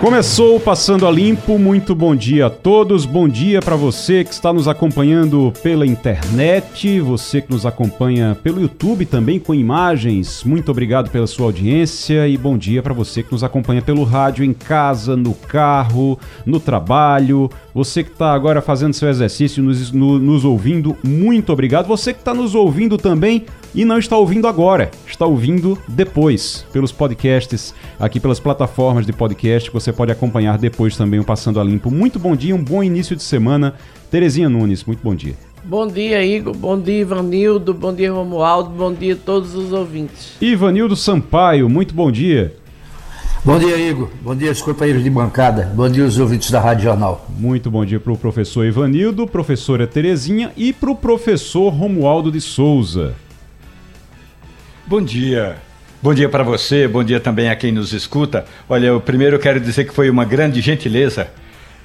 Começou Passando a Limpo, muito bom dia a todos, bom dia para você que está nos acompanhando pela internet, você que nos acompanha pelo YouTube também com imagens, muito obrigado pela sua audiência e bom dia para você que nos acompanha pelo rádio, em casa, no carro, no trabalho, você que está agora fazendo seu exercício, nos, no, nos ouvindo, muito obrigado, você que está nos ouvindo também e não está ouvindo agora, está ouvindo depois, pelos podcasts, aqui pelas plataformas de podcast, você pode acompanhar depois também o Passando a Limpo. Muito bom dia, um bom início de semana. Terezinha Nunes, muito bom dia. Bom dia, Igor. Bom dia, Ivanildo. Bom dia, Romualdo. Bom dia a todos os ouvintes. Ivanildo Sampaio, muito bom dia. Bom dia, Igor. Bom dia, os companheiros de bancada. Bom dia, os ouvintes da Rádio Jornal. Muito bom dia para o professor Ivanildo, professora Terezinha e para o professor Romualdo de Souza. Bom dia. Bom dia para você, bom dia também a quem nos escuta. Olha, eu primeiro quero dizer que foi uma grande gentileza,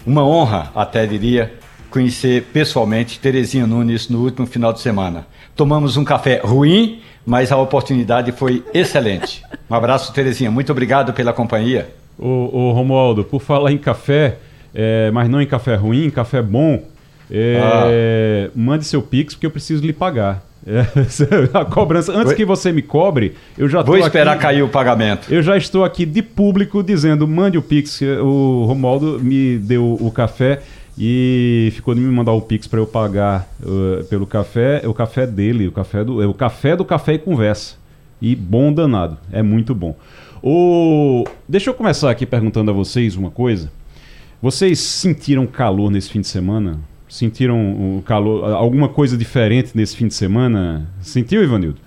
uma honra até diria, conhecer pessoalmente Terezinha Nunes no último final de semana. Tomamos um café ruim, mas a oportunidade foi excelente. Um abraço, Terezinha. Muito obrigado pela companhia. Ô, ô Romualdo, por falar em café, é, mas não em café ruim, em café bom, é, ah. mande seu Pix porque eu preciso lhe pagar. É, a cobrança. Antes que você me cobre, eu já Vou esperar aqui, cair o pagamento. Eu já estou aqui de público dizendo: mande o Pix. O Romualdo me deu o café e ficou de me mandar o Pix para eu pagar uh, pelo café. O café dele, o café do, é o café do café e conversa. E bom danado, é muito bom. O... Deixa eu começar aqui perguntando a vocês uma coisa. Vocês sentiram calor nesse fim de semana? Sentiram o calor, alguma coisa diferente nesse fim de semana? Sentiu, Ivanildo?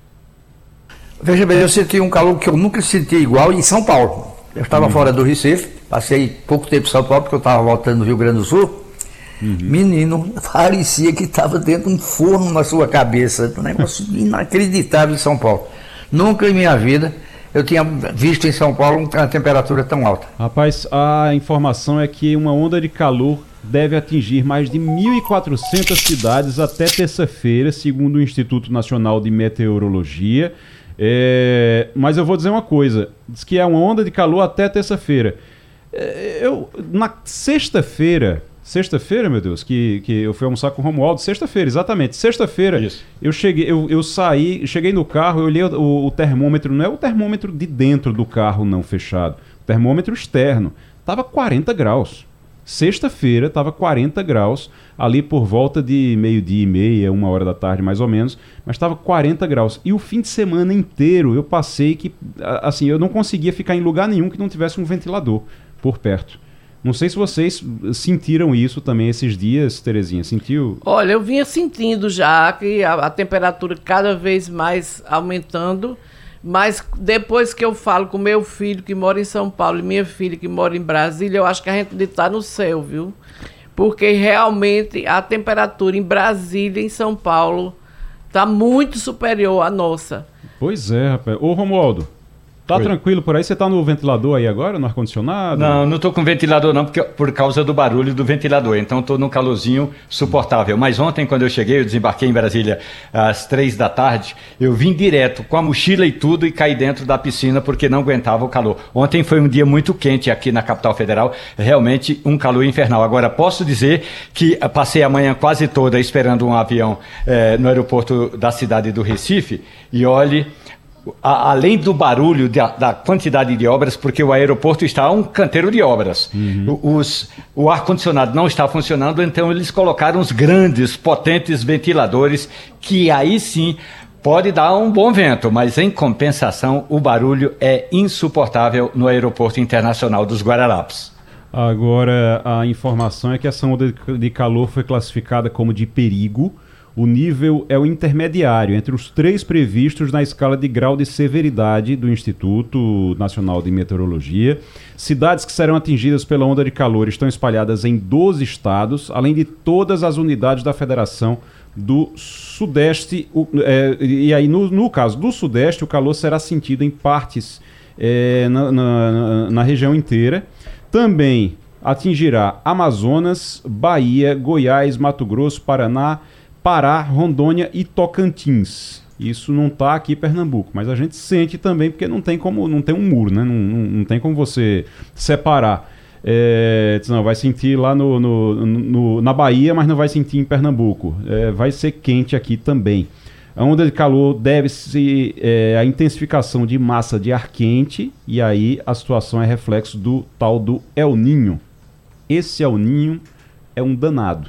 Veja bem, eu senti um calor que eu nunca senti igual em São Paulo. Eu estava uhum. fora do Recife, passei pouco tempo em São Paulo, porque eu estava voltando no Rio Grande do Sul. Uhum. Menino, parecia que estava dentro de um forno na sua cabeça. Um negócio inacreditável em São Paulo. Nunca em minha vida eu tinha visto em São Paulo uma temperatura tão alta. Rapaz, a informação é que uma onda de calor deve atingir mais de 1.400 cidades até terça-feira, segundo o Instituto Nacional de Meteorologia. É, mas eu vou dizer uma coisa: diz que é uma onda de calor até terça-feira. É, eu na sexta-feira, sexta-feira, meu Deus, que, que eu fui almoçar com o Romualdo, sexta-feira, exatamente. Sexta-feira, eu cheguei, eu, eu saí, cheguei no carro, eu olhei o, o termômetro, não é o termômetro de dentro do carro não fechado, o termômetro externo, tava 40 graus. Sexta-feira estava 40 graus, ali por volta de meio-dia e meia, uma hora da tarde mais ou menos, mas estava 40 graus. E o fim de semana inteiro eu passei que, assim, eu não conseguia ficar em lugar nenhum que não tivesse um ventilador por perto. Não sei se vocês sentiram isso também esses dias, Terezinha. Sentiu? Olha, eu vinha sentindo já que a, a temperatura cada vez mais aumentando. Mas depois que eu falo com meu filho que mora em São Paulo e minha filha que mora em Brasília, eu acho que a gente está no céu, viu? Porque realmente a temperatura em Brasília e em São Paulo está muito superior à nossa. Pois é, rapaz. Ô, Romualdo, Tá Oi. tranquilo por aí? Você tá no ventilador aí agora, no ar-condicionado? Não, não tô com ventilador não, porque, por causa do barulho do ventilador. Então tô num calorzinho suportável. Mas ontem, quando eu cheguei, eu desembarquei em Brasília às três da tarde, eu vim direto com a mochila e tudo e caí dentro da piscina porque não aguentava o calor. Ontem foi um dia muito quente aqui na capital federal, realmente um calor infernal. Agora, posso dizer que passei a manhã quase toda esperando um avião eh, no aeroporto da cidade do Recife e olhe além do barulho da, da, quantidade de obras, porque o aeroporto está um canteiro de obras. Uhum. Os, o ar-condicionado não está funcionando, então eles colocaram os grandes, potentes ventiladores, que aí sim pode dar um bom vento, mas em compensação o barulho é insuportável no aeroporto internacional dos Guararapes. Agora, a informação é que essa onda de calor foi classificada como de perigo o nível é o intermediário entre os três previstos na escala de grau de severidade do Instituto Nacional de Meteorologia. Cidades que serão atingidas pela onda de calor estão espalhadas em 12 estados, além de todas as unidades da Federação do Sudeste. É, e aí, no, no, caso do Sudeste, o calor será sentido em partes é, na, na, na região inteira. Também atingirá Amazonas, Bahia, Goiás, Mato Grosso, Paraná, Pará, Rondônia e Tocantins. Isso não está aqui em Pernambuco, mas a gente sente também porque não tem como, não tem um muro, né? Não, não, não tem como você separar. É, não, vai sentir lá no, no, no, na Bahia, mas não vai sentir em Pernambuco. É, vai ser quente aqui também. A onda de calor deve-se é, a intensificação de massa de ar quente, e aí a situação é reflexo do tal do El Ninho. Esse El Ninho é um danado.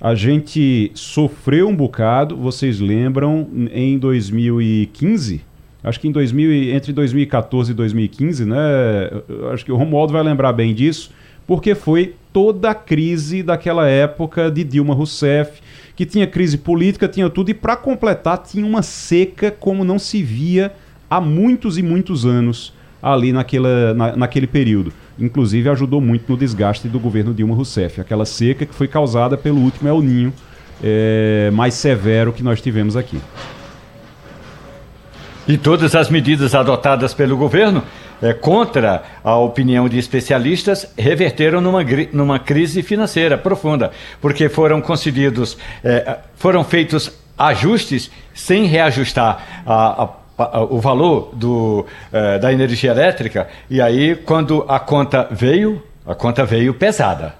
A gente sofreu um bocado, vocês lembram, em 2015, acho que em 2000, entre 2014 e 2015, né? Acho que o Romualdo vai lembrar bem disso, porque foi toda a crise daquela época de Dilma Rousseff, que tinha crise política, tinha tudo, e para completar, tinha uma seca como não se via há muitos e muitos anos ali naquela, na, naquele período. Inclusive ajudou muito no desgaste do governo Dilma Rousseff, aquela seca que foi causada pelo último El Ninho é, mais severo que nós tivemos aqui. E todas as medidas adotadas pelo governo é, contra a opinião de especialistas reverteram numa, numa crise financeira profunda, porque foram concedidos, é, foram feitos ajustes sem reajustar a, a, o valor do, é, da energia elétrica, e aí quando a conta veio, a conta veio pesada.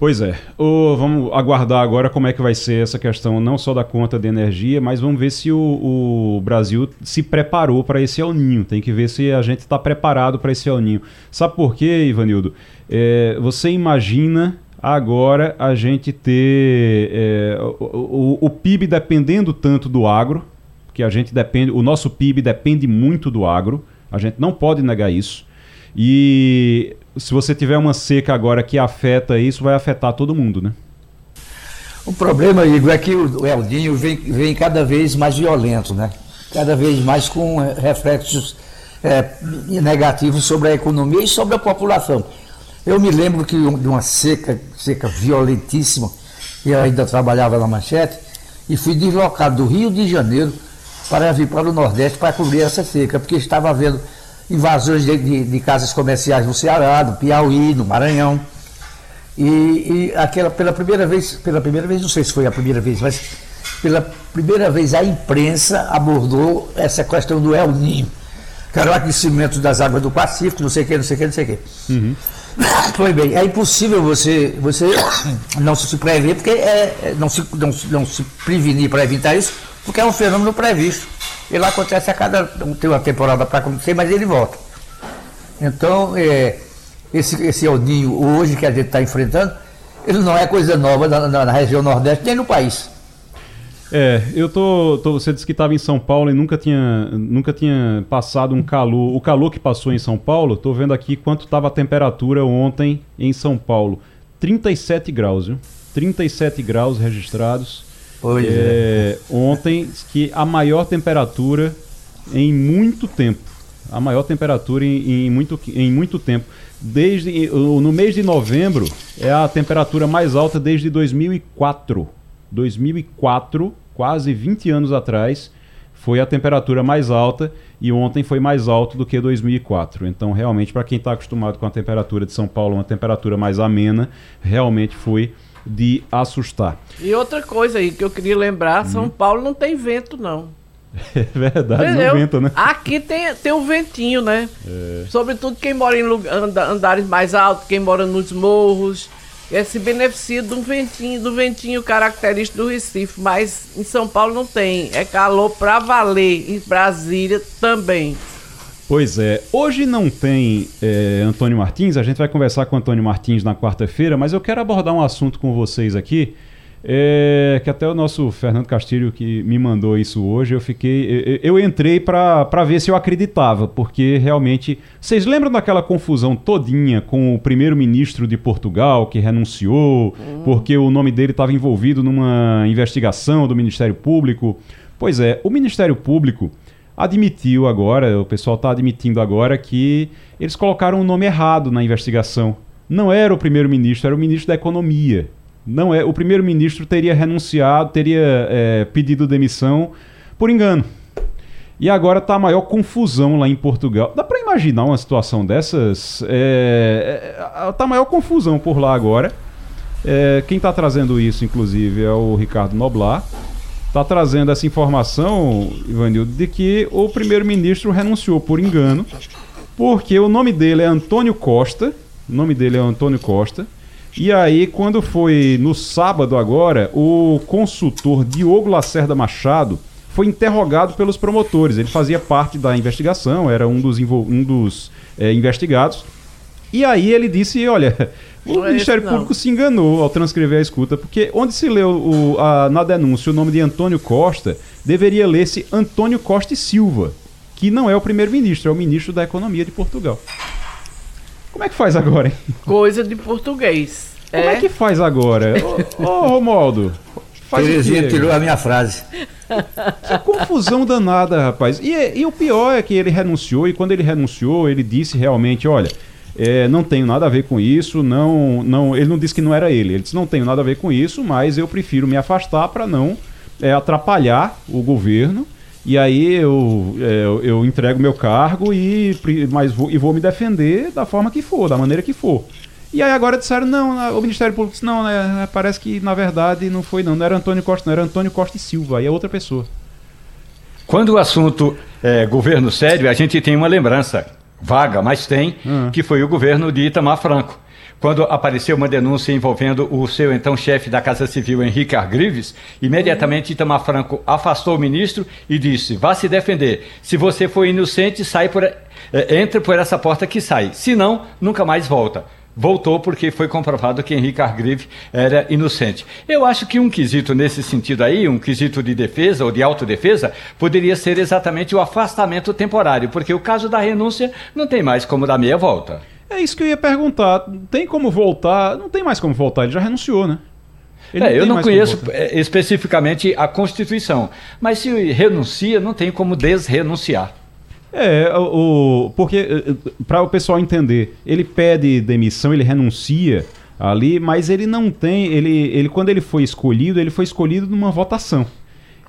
Pois é. O, vamos aguardar agora como é que vai ser essa questão, não só da conta de energia, mas vamos ver se o, o Brasil se preparou para esse El Ninho. Tem que ver se a gente está preparado para esse El Ninho. Sabe por quê, Ivanildo? É, você imagina agora a gente ter é, o, o, o PIB dependendo tanto do agro, que a gente depende, o nosso PIB depende muito do agro, a gente não pode negar isso. E se você tiver uma seca agora que afeta isso, vai afetar todo mundo, né? O problema, Igor, é que o Eldinho vem, vem cada vez mais violento, né? Cada vez mais com reflexos é, negativos sobre a economia e sobre a população. Eu me lembro que de uma seca, seca violentíssima, eu ainda trabalhava na manchete, e fui deslocado do Rio de Janeiro para vir para o Nordeste para cobrir essa seca, porque estava havendo invasões de, de, de, casas comerciais no Ceará, no Piauí, no Maranhão. E, e, aquela, pela primeira vez, pela primeira vez, não sei se foi a primeira vez, mas pela primeira vez a imprensa abordou essa questão do El Ninho, que era o aquecimento das águas do Pacífico, não sei o que, não sei o que, não sei o que. Uhum. Foi bem, é impossível você, você não se prever, porque é, é, não, se, não, não se prevenir para evitar isso, porque é um fenômeno previsto. Ele acontece a cada. Tem uma temporada para acontecer, mas ele volta. Então, é, esse, esse Eldinho hoje que a gente está enfrentando, ele não é coisa nova na, na, na, região Nordeste, nem no país. É, eu tô, tô Você disse que estava em São Paulo e nunca tinha, nunca tinha passado um calor. O calor que passou em São Paulo, estou vendo aqui quanto estava a temperatura ontem em São Paulo. 37 graus, viu? 37 graus registrados. Pois é, é. Ontem, que a maior temperatura em muito tempo. A maior temperatura em, em, muito, em muito tempo. Desde no mês de novembro é a temperatura mais alta desde 2004. 2004, quase 20 anos atrás, foi a temperatura mais alta e ontem foi mais alto do que 2004. Então, realmente, para quem está acostumado com a temperatura de São Paulo, uma temperatura mais amena, realmente foi de assustar. E outra coisa aí que eu queria lembrar, São uhum. Paulo não tem vento não. É verdade, Entendeu? não vento, né? Aqui tem, tem um ventinho, né? É. Sobretudo quem mora em lugar, andares mais altos, quem mora nos morros, é, se beneficia do ventinho, do ventinho característico do Recife, mas em São Paulo não tem. É calor pra valer, em Brasília também. Pois é, hoje não tem é, Antônio Martins, a gente vai conversar com Antônio Martins na quarta-feira, mas eu quero abordar um assunto com vocês aqui, é, que até o nosso Fernando Castilho que me mandou isso hoje, eu fiquei, eu, eu entrei para ver se eu acreditava, porque realmente, vocês lembram daquela confusão todinha com o primeiro-ministro de Portugal que renunciou, uhum. porque o nome dele estava envolvido numa investigação do Ministério Público? Pois é, o Ministério Público admitiu agora, o pessoal está admitindo agora que eles colocaram o um nome errado na investigação. Não era o primeiro-ministro, era o ministro da Economia. Não é. O primeiro-ministro teria renunciado, teria é, pedido demissão por engano. E agora está a maior confusão lá em Portugal. Dá para imaginar uma situação dessas? É, é, tá a maior confusão por lá agora. É, quem está trazendo isso, inclusive, é o Ricardo Noblar. Está trazendo essa informação, Ivanildo, de que o primeiro-ministro renunciou por engano, porque o nome dele é Antônio Costa. O nome dele é Antônio Costa. E aí, quando foi no sábado agora, o consultor Diogo Lacerda Machado foi interrogado pelos promotores. Ele fazia parte da investigação, era um dos, um dos é, investigados. E aí ele disse: olha, o não é Ministério é Público se enganou ao transcrever a escuta, porque onde se leu o, a, na denúncia o nome de Antônio Costa, deveria ler-se Antônio Costa e Silva, que não é o primeiro-ministro, é o ministro da Economia de Portugal. Como é que faz agora, hein? Coisa de português. Como é, é que faz agora? Ô, ô Romualdo, Faz Terezinha tirou a minha frase. Que confusão danada, rapaz. E, e, o pior é que ele renunciou, e quando ele renunciou, ele disse realmente: olha, é, não tenho nada a ver com isso, não, não. Ele não disse que não era ele, ele disse: não tenho nada a ver com isso, mas eu prefiro me afastar para não é, atrapalhar o governo. E aí eu, é, eu, entrego meu cargo e, mas vou, e vou me defender da forma que for, da maneira que for. E aí agora disseram, não, o Ministério Público disse, não, né, parece que na verdade não foi não, não era Antônio Costa, não, era Antônio Costa e Silva, aí é outra pessoa. Quando o assunto é governo sério, a gente tem uma lembrança vaga, mas tem, uhum. que foi o governo de Itamar Franco. Quando apareceu uma denúncia envolvendo o seu então chefe da Casa Civil, Henrique Argrives, imediatamente Itamar Franco afastou o ministro e disse: vá se defender. Se você for inocente, sai por, é, entre por essa porta que sai. Se não, nunca mais volta voltou porque foi comprovado que Henrique Argrive era inocente. Eu acho que um quesito nesse sentido aí, um quesito de defesa ou de autodefesa, poderia ser exatamente o afastamento temporário, porque o caso da renúncia não tem mais como dar meia volta. É isso que eu ia perguntar. Tem como voltar? Não tem mais como voltar, ele já renunciou, né? É, eu não conheço é, especificamente a Constituição, mas se renuncia, não tem como desrenunciar. É, o, porque, eh, eh, para o pessoal entender, ele pede demissão, ele renuncia ali, mas ele não tem. Ele, ele, quando ele foi escolhido, ele foi escolhido numa votação.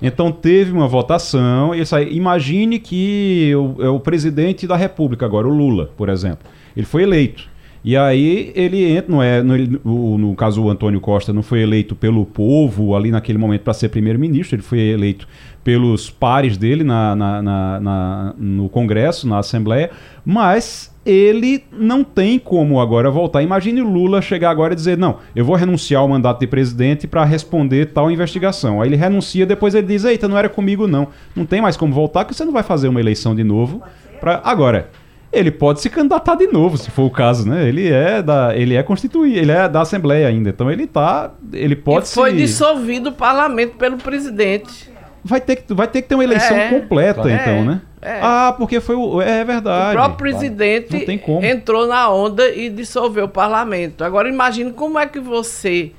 Então teve uma votação. Isso aí, imagine que o, é o presidente da República agora, o Lula, por exemplo. Ele foi eleito. E aí ele entra, não é, no, no, caso o Antônio Costa não foi eleito pelo povo ali naquele momento para ser primeiro-ministro, ele foi eleito pelos pares dele na, na, na, na, no Congresso, na Assembleia, mas ele não tem como agora voltar. Imagine o Lula chegar agora e dizer: não, eu vou renunciar ao mandato de presidente para responder tal investigação. Aí ele renuncia, depois ele diz: eita, não era comigo não. Não tem mais como voltar, que você não vai fazer uma eleição de novo. Pra... Agora, ele pode se candidatar de novo, se for o caso, né? Ele é da, ele é constituído, ele é da Assembleia ainda, então ele tá, ele pode e foi se... dissolvido o parlamento pelo presidente. Vai ter que, vai ter que ter uma eleição é, completa, é, então, né? É. Ah, porque foi o. É verdade. O próprio presidente entrou na onda e dissolveu o parlamento. Agora imagine como é que você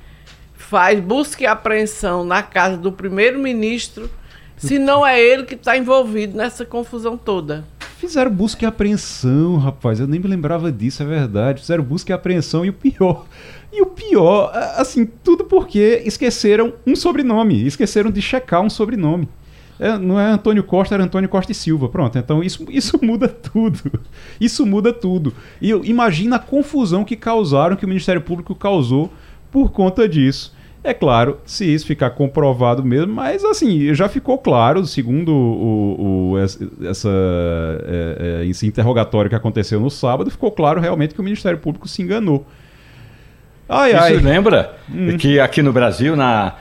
faz busca e apreensão na casa do primeiro-ministro se não é ele que está envolvido nessa confusão toda. Fizeram busca e apreensão, rapaz. Eu nem me lembrava disso, é verdade. Fizeram busca e apreensão e o pior. E o pior, assim, tudo porque esqueceram um sobrenome. Esqueceram de checar um sobrenome. É, não é Antônio Costa, era Antônio Costa e Silva. Pronto, então isso, isso muda tudo. Isso muda tudo. E imagina a confusão que causaram, que o Ministério Público causou por conta disso. É claro, se isso ficar comprovado mesmo, mas assim, já ficou claro, segundo o, o essa, é, é, esse interrogatório que aconteceu no sábado, ficou claro realmente que o Ministério Público se enganou. Ai, ai. Isso lembra hum. que aqui no Brasil, na,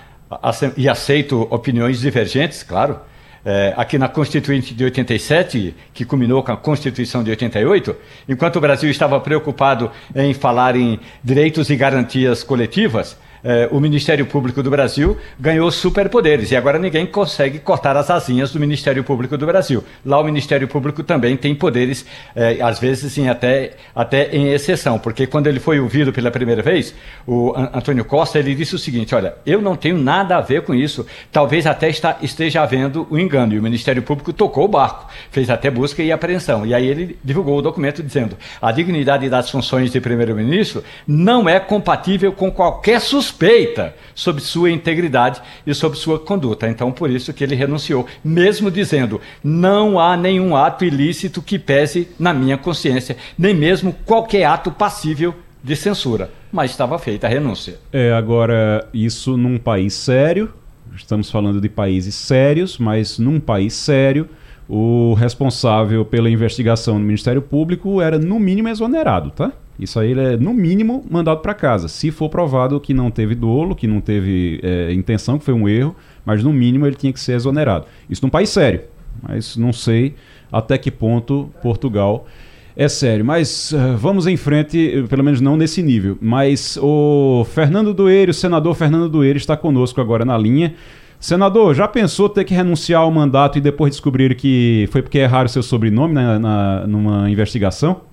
e aceito opiniões divergentes, claro, é, aqui na Constituinte de 87, que culminou com a Constituição de 88, enquanto o Brasil estava preocupado em falar em direitos e garantias coletivas, é, o Ministério Público do Brasil ganhou superpoderes e agora ninguém consegue cortar as asinhas do Ministério Público do Brasil. Lá o Ministério Público também tem poderes, é, às vezes até, até em exceção, porque quando ele foi ouvido pela primeira vez, o Antônio Costa ele disse o seguinte: olha, eu não tenho nada a ver com isso, talvez até está, esteja havendo um engano. E o Ministério Público tocou o barco, fez até busca e apreensão. E aí ele divulgou o documento dizendo: a dignidade das funções de primeiro-ministro não é compatível com qualquer suspeita suspeita sobre sua integridade e sobre sua conduta. Então, por isso que ele renunciou, mesmo dizendo: não há nenhum ato ilícito que pese na minha consciência, nem mesmo qualquer ato passível de censura. Mas estava feita a renúncia. É, agora, isso num país sério, estamos falando de países sérios, mas num país sério o responsável pela investigação no Ministério Público era, no mínimo, exonerado, tá? Isso aí ele é, no mínimo, mandado para casa. Se for provado que não teve dolo, que não teve é, intenção, que foi um erro, mas no mínimo ele tinha que ser exonerado. Isso num país sério, mas não sei até que ponto Portugal é sério. Mas uh, vamos em frente, pelo menos não nesse nível. Mas o Fernando Doeiro, o senador Fernando Doeiro, está conosco agora na linha. Senador, já pensou ter que renunciar ao mandato e depois descobrir que foi porque erraram seu sobrenome na, na, numa investigação?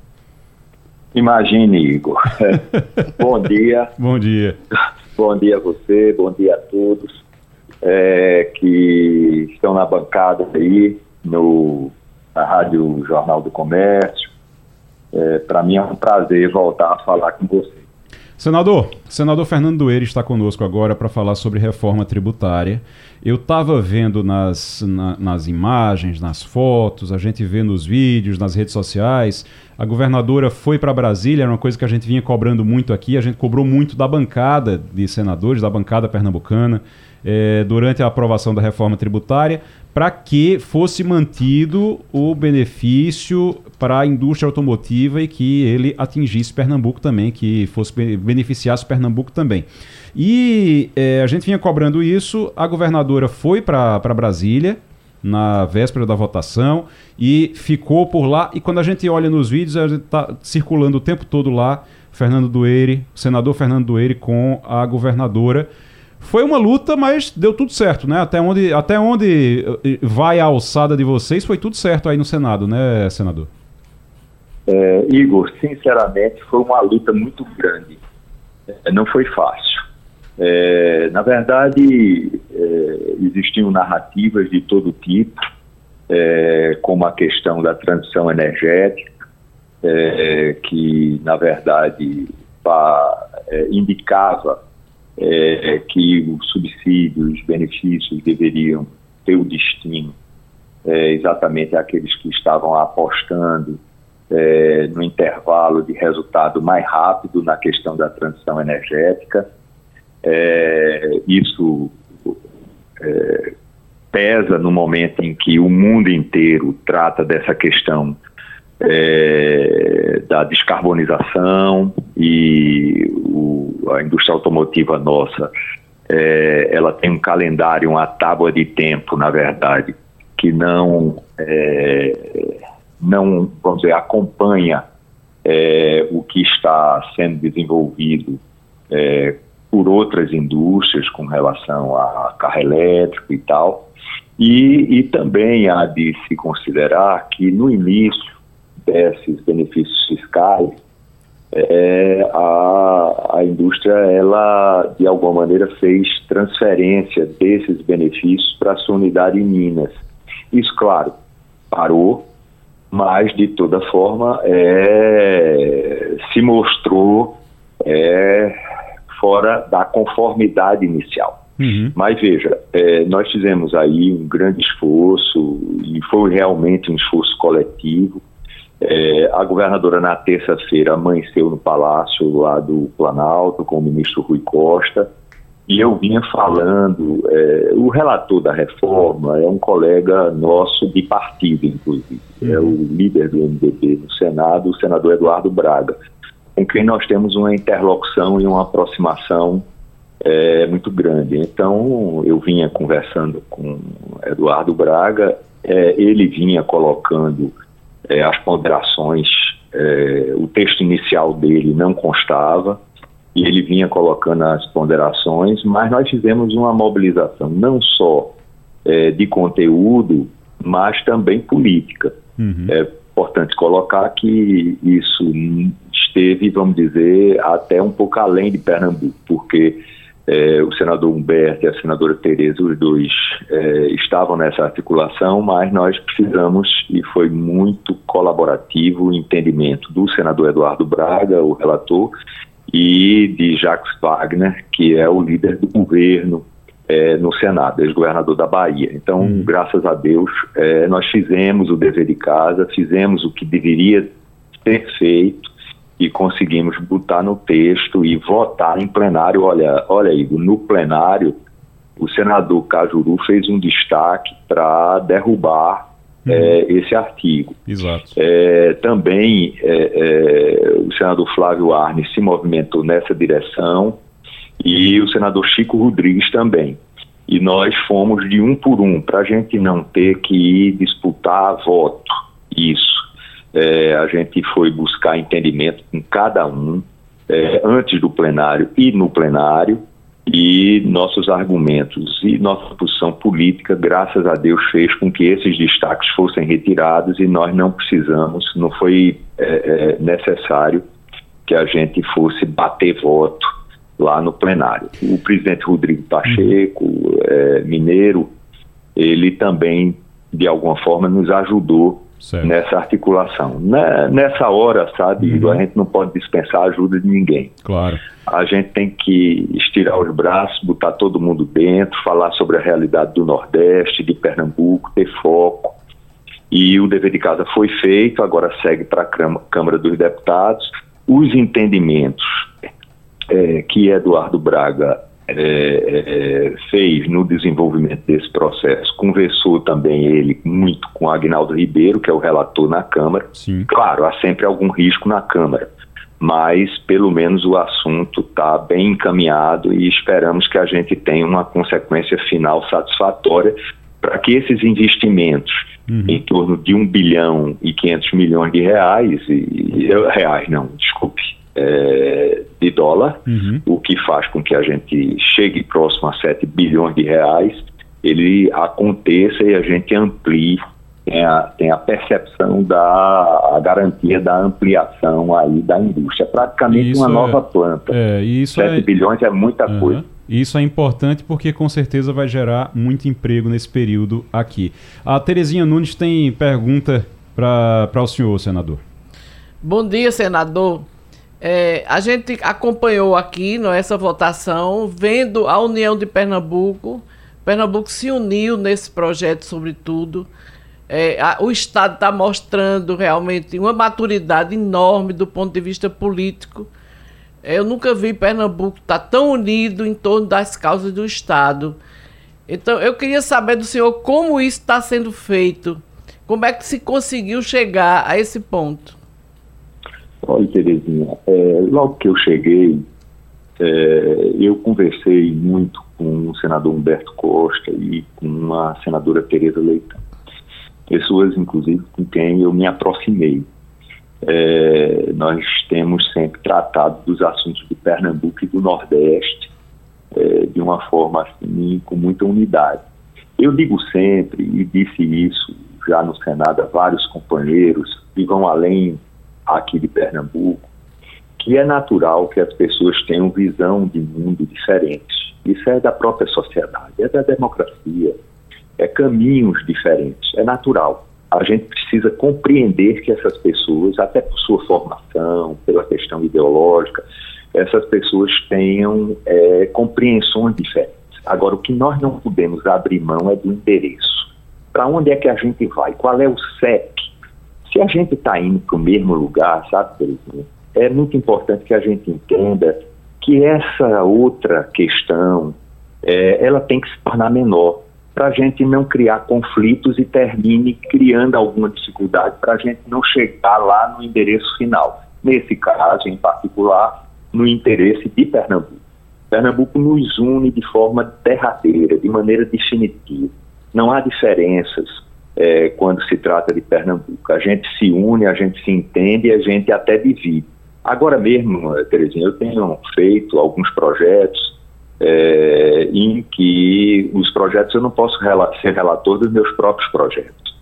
Imagine, Igor. bom dia. Bom dia. Bom dia a você, bom dia a todos é, que estão na bancada aí, no, na Rádio Jornal do Comércio. É, Para mim é um prazer voltar a falar com você. Senador, senador Fernando Doeira está conosco agora para falar sobre reforma tributária. Eu estava vendo nas, na, nas imagens, nas fotos, a gente vê nos vídeos, nas redes sociais. A governadora foi para Brasília, era uma coisa que a gente vinha cobrando muito aqui. A gente cobrou muito da bancada de senadores, da bancada pernambucana, é, durante a aprovação da reforma tributária, para que fosse mantido o benefício para a indústria automotiva e que ele atingisse Pernambuco também, que fosse beneficiasse Pernambuco também. E é, a gente vinha cobrando isso, a governadora foi para Brasília na véspera da votação e ficou por lá. E quando a gente olha nos vídeos, a gente está circulando o tempo todo lá, Fernando Dueire, o senador Fernando Dueire com a governadora. Foi uma luta, mas deu tudo certo, né? Até onde, até onde eh, vai a alçada de vocês, foi tudo certo aí no Senado, né, senador? É, Igor, sinceramente, foi uma luta muito grande. É, não foi fácil. É, na verdade, é, existiam narrativas de todo tipo, é, como a questão da transição energética, é, que, na verdade, é, indicava é, que os subsídios, os benefícios deveriam ter o destino exatamente aqueles que estavam apostando no intervalo de resultado mais rápido na questão da transição energética. É, isso é, pesa no momento em que o mundo inteiro trata dessa questão é, da descarbonização e o, a indústria automotiva nossa é, ela tem um calendário, uma tábua de tempo, na verdade, que não é, não vamos dizer acompanha é, o que está sendo desenvolvido é, por outras indústrias com relação a carro elétrico e tal. E, e também há de se considerar que no início desses benefícios fiscais, é, a, a indústria, ela de alguma maneira fez transferência desses benefícios para a sua unidade em Minas. Isso, claro, parou, mas de toda forma é, se mostrou é, fora da conformidade inicial. Uhum. Mas veja, é, nós fizemos aí um grande esforço e foi realmente um esforço coletivo. É, a governadora na terça-feira amanheceu no palácio lá do Planalto com o ministro Rui Costa e eu vinha falando, é, o relator da reforma é um colega nosso de partido, inclusive, uhum. é o líder do MDB no Senado, o senador Eduardo Braga com quem nós temos uma interlocução e uma aproximação é, muito grande. Então, eu vinha conversando com Eduardo Braga, é, ele vinha colocando é, as ponderações, é, o texto inicial dele não constava, e ele vinha colocando as ponderações, mas nós fizemos uma mobilização não só é, de conteúdo, mas também política. Uhum. É importante colocar que isso esteve, vamos dizer, até um pouco além de Pernambuco, porque é, o senador Humberto e a senadora Tereza, os dois é, estavam nessa articulação, mas nós precisamos, e foi muito colaborativo o entendimento do senador Eduardo Braga, o relator, e de Jacques Wagner, que é o líder do governo é, no Senado, ex-governador da Bahia. Então, hum. graças a Deus, é, nós fizemos o dever de casa, fizemos o que deveria ter feito e conseguimos botar no texto e votar em plenário. Olha, olha aí, no plenário, o senador Cajuru fez um destaque para derrubar uhum. é, esse artigo. Exato. É, também é, é, o senador Flávio Arnes se movimentou nessa direção e o senador Chico Rodrigues também. E nós fomos de um por um, para a gente não ter que ir disputar voto. Isso. É, a gente foi buscar entendimento com cada um, é, antes do plenário e no plenário, e nossos argumentos e nossa posição política, graças a Deus, fez com que esses destaques fossem retirados e nós não precisamos, não foi é, é, necessário que a gente fosse bater voto lá no plenário. O presidente Rodrigo Pacheco, é, mineiro, ele também, de alguma forma, nos ajudou Certo. nessa articulação. Né, nessa hora, sabe, uhum. a gente não pode dispensar a ajuda de ninguém. Claro. A gente tem que estirar os braços, botar todo mundo dentro, falar sobre a realidade do Nordeste, de Pernambuco, ter foco. E o dever de casa foi feito, agora segue para a Câmara dos Deputados. Os entendimentos é, que Eduardo Braga é, é, fez no desenvolvimento desse processo. Conversou também ele muito com Agnaldo Ribeiro, que é o relator na Câmara. Sim. Claro, há sempre algum risco na Câmara, mas pelo menos o assunto está bem encaminhado e esperamos que a gente tenha uma consequência final satisfatória para que esses investimentos uhum. em torno de 1 bilhão e 500 milhões de reais, e, reais não, desculpe, é, de dólar, uhum. o que faz com que a gente chegue próximo a 7 bilhões de reais, ele aconteça e a gente amplie, tem a, tem a percepção da a garantia da ampliação aí da indústria. É praticamente isso uma é, nova planta. É, isso 7 é, bilhões é muita uhum. coisa. Isso é importante porque com certeza vai gerar muito emprego nesse período aqui. A Terezinha Nunes tem pergunta para o senhor, senador. Bom dia, senador. É, a gente acompanhou aqui não, essa votação, vendo a União de Pernambuco. Pernambuco se uniu nesse projeto, sobretudo. É, a, o Estado está mostrando realmente uma maturidade enorme do ponto de vista político. Eu nunca vi Pernambuco estar tá tão unido em torno das causas do Estado. Então, eu queria saber do senhor como isso está sendo feito. Como é que se conseguiu chegar a esse ponto? Olha, Terezinha, é, logo que eu cheguei, é, eu conversei muito com o senador Humberto Costa e com a senadora Tereza Leitão. Pessoas, inclusive, com quem eu me aproximei. É, nós temos sempre tratado dos assuntos do Pernambuco e do Nordeste é, de uma forma assim, com muita unidade. Eu digo sempre, e disse isso já no Senado a vários companheiros, que vão além aqui de Pernambuco, que é natural que as pessoas tenham visão de mundo diferentes. Isso é da própria sociedade, é da democracia, é caminhos diferentes, é natural. A gente precisa compreender que essas pessoas, até por sua formação, pela questão ideológica, essas pessoas tenham é, compreensões diferentes. Agora, o que nós não podemos abrir mão é do endereço. Para onde é que a gente vai? Qual é o CEP se a gente está indo para o mesmo lugar, sabe, Terezinha, é muito importante que a gente entenda que essa outra questão, é, ela tem que se tornar menor, para a gente não criar conflitos e termine criando alguma dificuldade para a gente não chegar lá no endereço final. Nesse caso, em particular, no interesse de Pernambuco. Pernambuco nos une de forma derradeira, de maneira definitiva. Não há diferenças é, quando se trata de Pernambuco. A gente se une, a gente se entende e a gente até divide. Agora mesmo, Terezinha, eu tenho feito alguns projetos é, em que os projetos eu não posso rela ser relator dos meus próprios projetos.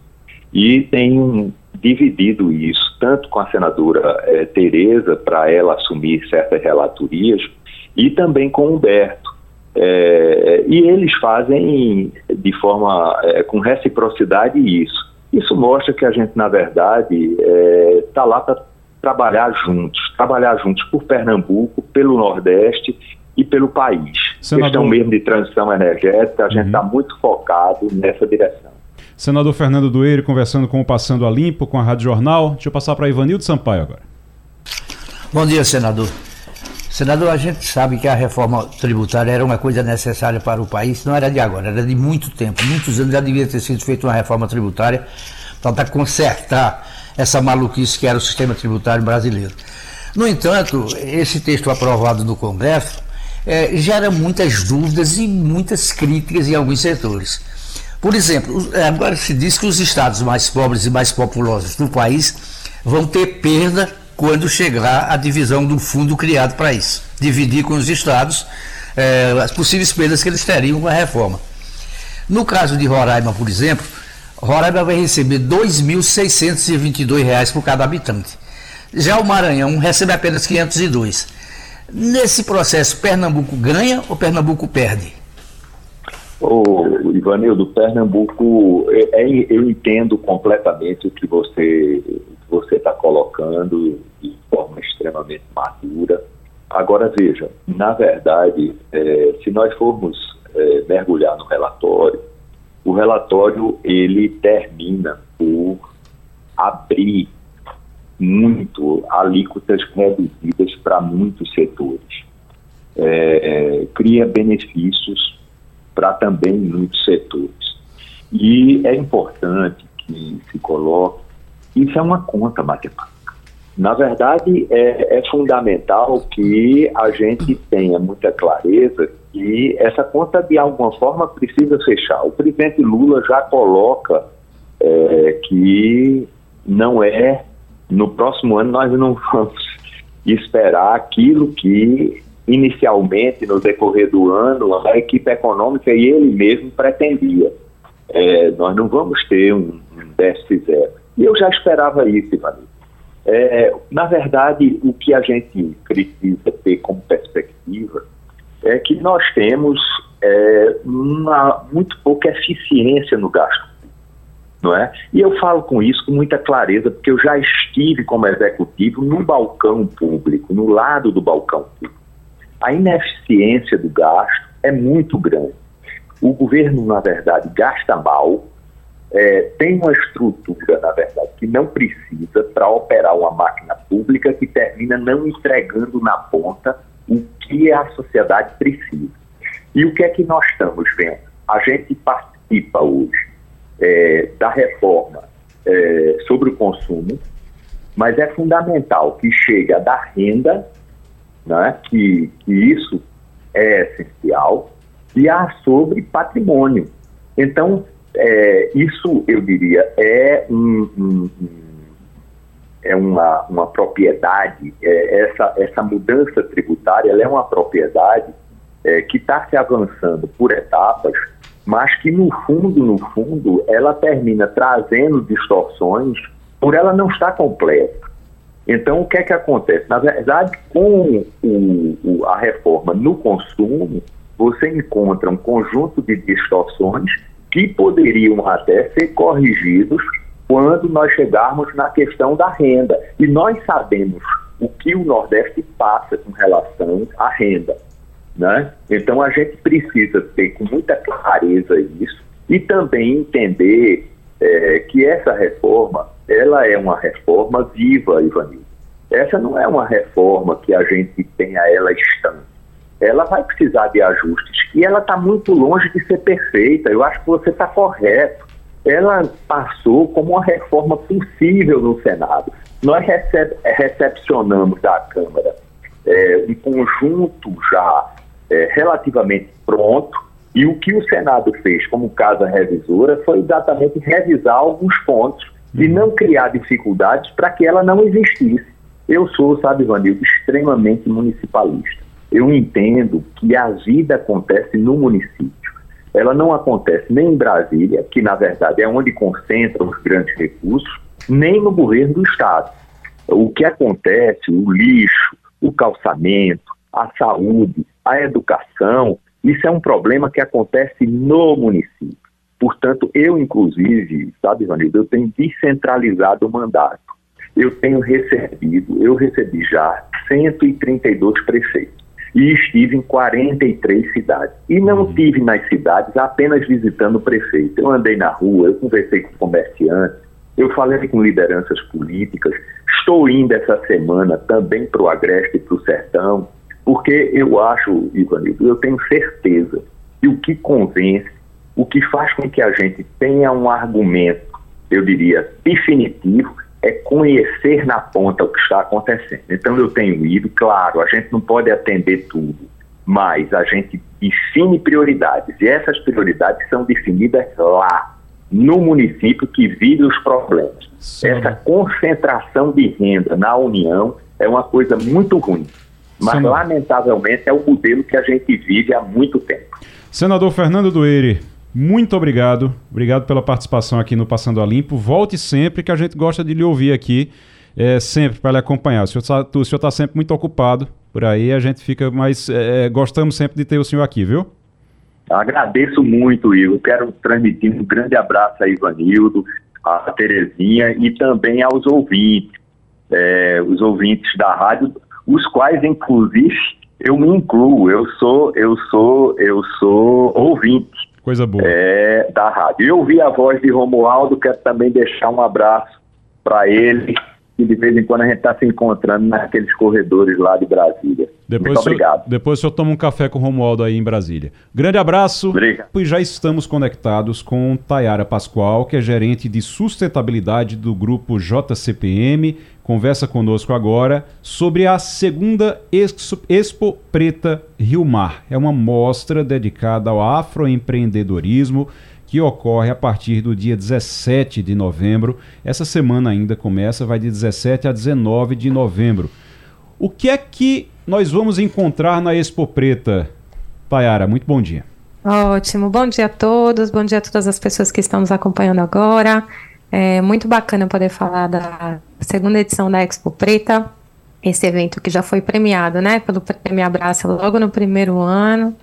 E tenho dividido isso tanto com a senadora é, Tereza, para ela assumir certas relatorias, e também com o Humberto. É, e eles fazem de forma é, com reciprocidade isso. Isso mostra que a gente, na verdade, está é, lá para trabalhar juntos, trabalhar juntos por Pernambuco, pelo Nordeste e pelo país. Senador... Questão mesmo de transição energética, a gente está uhum. muito focado nessa direção. Senador Fernando Doeiro conversando com o Passando a Limpo, com a Rádio Jornal. Deixa eu passar para Ivanildo Sampaio agora. Bom dia, senador. Senador, a gente sabe que a reforma tributária era uma coisa necessária para o país, não era de agora, era de muito tempo. Muitos anos já devia ter sido feita uma reforma tributária para consertar essa maluquice que era o sistema tributário brasileiro. No entanto, esse texto aprovado no Congresso é, gera muitas dúvidas e muitas críticas em alguns setores. Por exemplo, agora se diz que os estados mais pobres e mais populosos do país vão ter perda quando chegar a divisão do fundo criado para isso. Dividir com os estados é, as possíveis perdas que eles teriam com a reforma. No caso de Roraima, por exemplo, Roraima vai receber R$ 2.622 por cada habitante. Já o Maranhão recebe apenas 502. Nesse processo, Pernambuco ganha ou Pernambuco perde? Ô, Ivanildo, Pernambuco, é, é, eu entendo completamente o que você você está colocando de forma extremamente madura. Agora, veja, na verdade, é, se nós formos é, mergulhar no relatório, o relatório ele termina por abrir muito alíquotas reduzidas para muitos setores. É, cria benefícios para também muitos setores. E é importante que se coloque, isso é uma conta matemática. Na verdade, é, é fundamental que a gente tenha muita clareza que essa conta, de alguma forma, precisa fechar. O presidente Lula já coloca é, que não é no próximo ano nós não vamos esperar aquilo que inicialmente no decorrer do ano a equipe econômica e ele mesmo pretendia. É, nós não vamos ter um, déficit zero. E eu já esperava isso, Ivanildo. É, na verdade, o que a gente precisa ter como perspectiva é que nós temos é, uma, muito pouca eficiência no gasto não é? E eu falo com isso com muita clareza, porque eu já estive como executivo no balcão público, no lado do balcão público. A ineficiência do gasto é muito grande. O governo, na verdade, gasta mal, é, tem uma estrutura, na verdade, que não precisa para operar uma máquina pública que termina não entregando na ponta o que a sociedade precisa. E o que é que nós estamos vendo? A gente participa hoje é, da reforma é, sobre o consumo, mas é fundamental que chegue a dar renda, né, que, que isso é essencial, e a sobre patrimônio. Então, é, isso, eu diria, é, um, um, é uma, uma propriedade, é, essa, essa mudança tributária é uma propriedade é, que está se avançando por etapas mas que no fundo, no fundo, ela termina trazendo distorções por ela não estar completa. Então, o que é que acontece? Na verdade, com o, o, a reforma no consumo, você encontra um conjunto de distorções que poderiam até ser corrigidos quando nós chegarmos na questão da renda. E nós sabemos o que o Nordeste passa com relação à renda. Né? Então a gente precisa ter com muita clareza isso e também entender é, que essa reforma ela é uma reforma viva, Ivanil. Essa não é uma reforma que a gente tenha ela estando. Ela vai precisar de ajustes e ela está muito longe de ser perfeita. Eu acho que você está correto. Ela passou como uma reforma possível no Senado. Nós recep recepcionamos da Câmara é, um conjunto já é, relativamente pronto, e o que o Senado fez como casa revisora foi exatamente revisar alguns pontos e não criar dificuldades para que ela não existisse. Eu sou, sabe, Vanildo, extremamente municipalista. Eu entendo que a vida acontece no município. Ela não acontece nem em Brasília, que na verdade é onde concentram os grandes recursos, nem no governo do Estado. O que acontece, o lixo, o calçamento, a saúde, a educação, isso é um problema que acontece no município. Portanto, eu, inclusive, sabe, Vanildo, eu tenho descentralizado o mandato. eu tenho recebido, eu recebi já 132 prefeitos e estive em 43 cidades. E não uhum. tive nas cidades apenas visitando o prefeito. Eu andei na rua, eu conversei com comerciantes, eu falei com lideranças políticas. Estou indo essa semana também para o Agreste e para o Sertão, porque eu acho, Ivanildo, eu tenho certeza que o que convence, o que faz com que a gente tenha um argumento, eu diria, definitivo, é conhecer na ponta o que está acontecendo. Então eu tenho ido, claro, a gente não pode atender tudo, mas a gente define prioridades e essas prioridades são definidas lá, no município que vive os problemas. Sim. Essa concentração de renda na União é uma coisa muito ruim, mas Sim. lamentavelmente é o modelo que a gente vive há muito tempo. Senador Fernando Doeire, muito obrigado. Obrigado pela participação aqui no Passando a Limpo. Volte sempre, que a gente gosta de lhe ouvir aqui, é, sempre para lhe acompanhar. O senhor está tá sempre muito ocupado por aí, a gente fica, mas é, gostamos sempre de ter o senhor aqui, viu? Agradeço muito, Igor. Quero transmitir um grande abraço a Ivanildo, a Terezinha e também aos ouvintes, é, os ouvintes da rádio, os quais, inclusive, eu me incluo. Eu sou, eu sou, eu sou ouvinte Coisa boa. É, da rádio. Eu ouvi a voz de Romualdo, quero também deixar um abraço para ele, e de vez em quando a gente está se encontrando naqueles corredores lá de Brasília. Depois Muito obrigado. Senhor, depois o senhor toma um café com o Romualdo aí em Brasília. Grande abraço. Obrigado. E já estamos conectados com Tayara Pascoal, que é gerente de sustentabilidade do grupo JCPM conversa conosco agora sobre a segunda Expo Preta Rio Mar. É uma mostra dedicada ao afroempreendedorismo que ocorre a partir do dia 17 de novembro. Essa semana ainda começa, vai de 17 a 19 de novembro. O que é que nós vamos encontrar na Expo Preta? Tayara, muito bom dia. Ótimo, bom dia a todos, bom dia a todas as pessoas que estão nos acompanhando agora. É muito bacana poder falar da segunda edição da Expo Preta, esse evento que já foi premiado, né, pelo Prêmio Abraça logo no primeiro ano.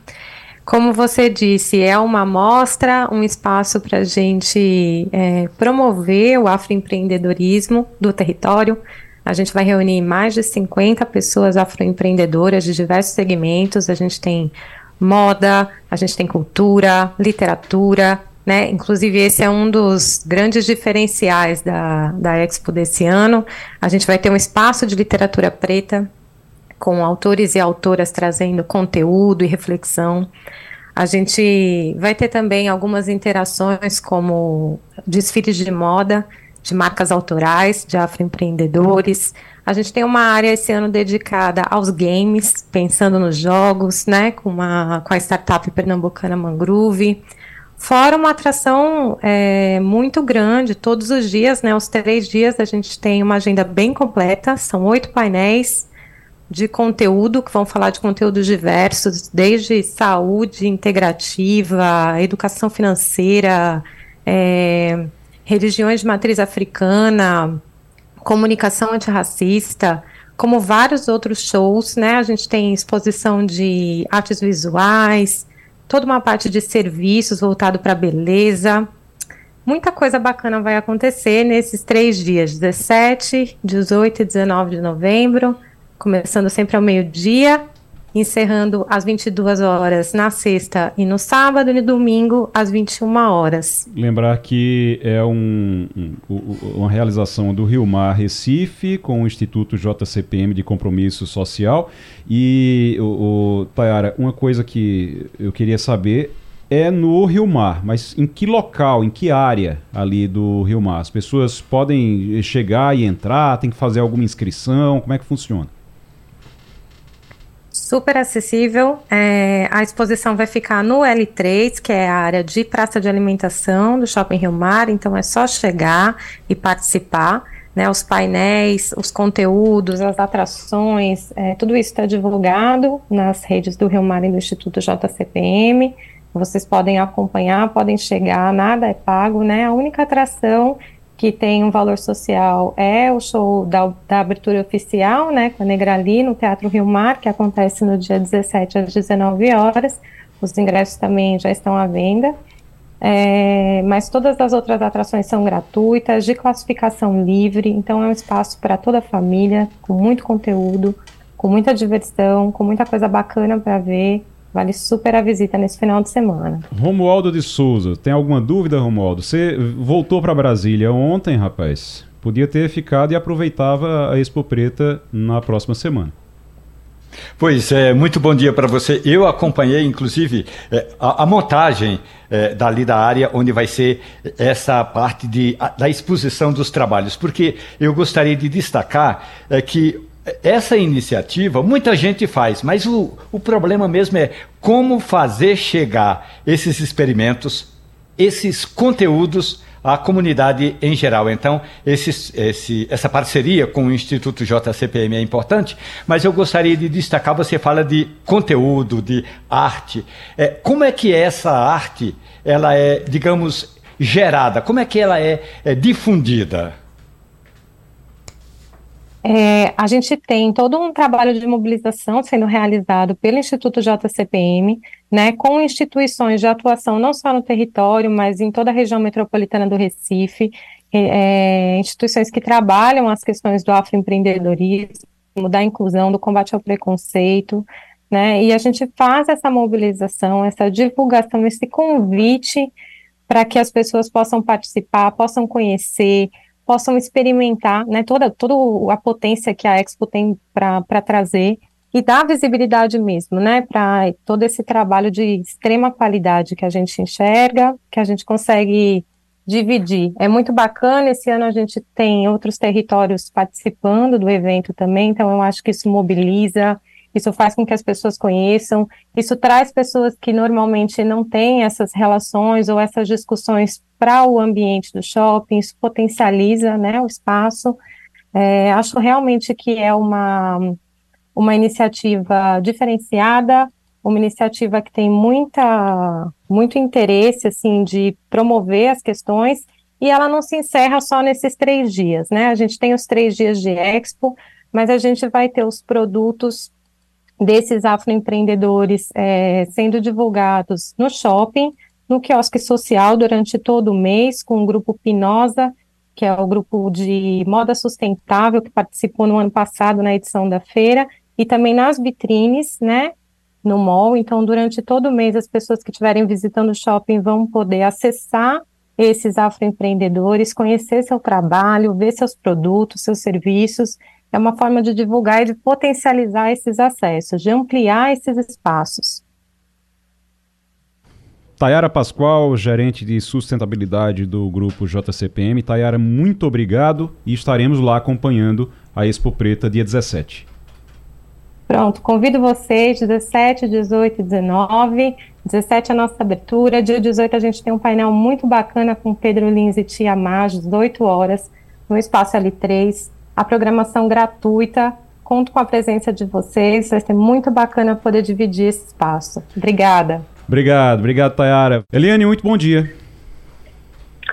Como você disse, é uma amostra, um espaço para a gente é, promover o afroempreendedorismo do território. A gente vai reunir mais de 50 pessoas afroempreendedoras de diversos segmentos. A gente tem moda, a gente tem cultura, literatura, né? Inclusive, esse é um dos grandes diferenciais da, da Expo desse ano. A gente vai ter um espaço de literatura preta, com autores e autoras trazendo conteúdo e reflexão. A gente vai ter também algumas interações, como desfiles de moda, de marcas autorais, de afroempreendedores. A gente tem uma área esse ano dedicada aos games, pensando nos jogos, né, com, uma, com a startup pernambucana Mangrove. Fora uma atração é, muito grande, todos os dias, né? Os três dias a gente tem uma agenda bem completa, são oito painéis de conteúdo que vão falar de conteúdos diversos, desde saúde integrativa, educação financeira, é, religiões de matriz africana, comunicação antirracista, como vários outros shows, né? A gente tem exposição de artes visuais, toda uma parte de serviços voltado para beleza. Muita coisa bacana vai acontecer nesses três dias, 17, 18 e 19 de novembro, começando sempre ao meio-dia encerrando às 22 horas na sexta e no sábado e no domingo às 21 horas. Lembrar que é um, um, uma realização do Rio Mar Recife com o Instituto JCPM de Compromisso Social e o, o Tayara, uma coisa que eu queria saber é no Rio Mar, mas em que local, em que área ali do Rio Mar? As pessoas podem chegar e entrar, tem que fazer alguma inscrição, como é que funciona? Super acessível. É, a exposição vai ficar no L3, que é a área de praça de alimentação do Shopping Rio Mar, então é só chegar e participar. Né, os painéis, os conteúdos, as atrações, é, tudo isso está divulgado nas redes do Rio Mar e do Instituto JCPM. Vocês podem acompanhar, podem chegar, nada é pago, né? A única atração que tem um valor social é o show da, da abertura oficial, né, com a Negrali, no Teatro Rio Mar, que acontece no dia 17 às 19 horas. Os ingressos também já estão à venda. é, mas todas as outras atrações são gratuitas, de classificação livre, então é um espaço para toda a família, com muito conteúdo, com muita diversão, com muita coisa bacana para ver. Vale super a visita nesse final de semana. Romualdo de Souza, tem alguma dúvida, Romualdo? Você voltou para Brasília ontem, rapaz? Podia ter ficado e aproveitava a Expo Preta na próxima semana. Pois é, muito bom dia para você. Eu acompanhei, inclusive, é, a, a, montagem é, dali da área onde vai ser essa parte de, a, da exposição dos trabalhos, porque eu gostaria de destacar é, que essa iniciativa muita gente faz, mas o, o problema mesmo é como fazer chegar esses experimentos, esses conteúdos à comunidade em geral. Então, esse, esse, essa parceria com o Instituto JCPM é importante, mas eu gostaria de destacar: você fala de conteúdo, de arte. É, como é que essa arte ela é, digamos, gerada? Como é que ela é, é difundida? É, a gente tem todo um trabalho de mobilização sendo realizado pelo Instituto JCPM, né, com instituições de atuação não só no território, mas em toda a região metropolitana do Recife, é, instituições que trabalham as questões do afroempreendedorismo, da inclusão, do combate ao preconceito, né, e a gente faz essa mobilização, essa divulgação, esse convite para que as pessoas possam participar, possam conhecer, possam experimentar né, toda, toda a potência que a Expo tem para trazer e dar visibilidade mesmo, né, para todo esse trabalho de extrema qualidade que a gente enxerga, que a gente consegue dividir. É muito bacana, esse ano a gente tem outros territórios participando do evento também, então eu acho que isso mobiliza, isso faz com que as pessoas conheçam, isso traz pessoas que normalmente não têm essas relações ou essas discussões para o ambiente do shopping, isso potencializa né, o espaço. É, acho realmente que é uma, uma iniciativa diferenciada, uma iniciativa que tem muita, muito interesse assim, de promover as questões e ela não se encerra só nesses três dias, né? A gente tem os três dias de Expo, mas a gente vai ter os produtos desses afroempreendedores é, sendo divulgados no shopping, no quiosque social durante todo o mês, com o grupo Pinosa, que é o grupo de moda sustentável que participou no ano passado na edição da feira, e também nas vitrines, né, no mall. Então, durante todo o mês, as pessoas que estiverem visitando o shopping vão poder acessar esses afroempreendedores, conhecer seu trabalho, ver seus produtos, seus serviços é uma forma de divulgar e de potencializar esses acessos, de ampliar esses espaços. Tayara Pascoal, gerente de sustentabilidade do grupo JCPM. Tayara, muito obrigado e estaremos lá acompanhando a Expo Preta dia 17. Pronto, convido vocês, 17, 18 e 19. 17 é a nossa abertura. Dia 18 a gente tem um painel muito bacana com Pedro Lins e Tia às 18 horas, no Espaço L3 a programação gratuita. Conto com a presença de vocês, vai ser muito bacana poder dividir esse espaço. Obrigada. Obrigado, obrigado, Tayara. Eliane, muito bom dia.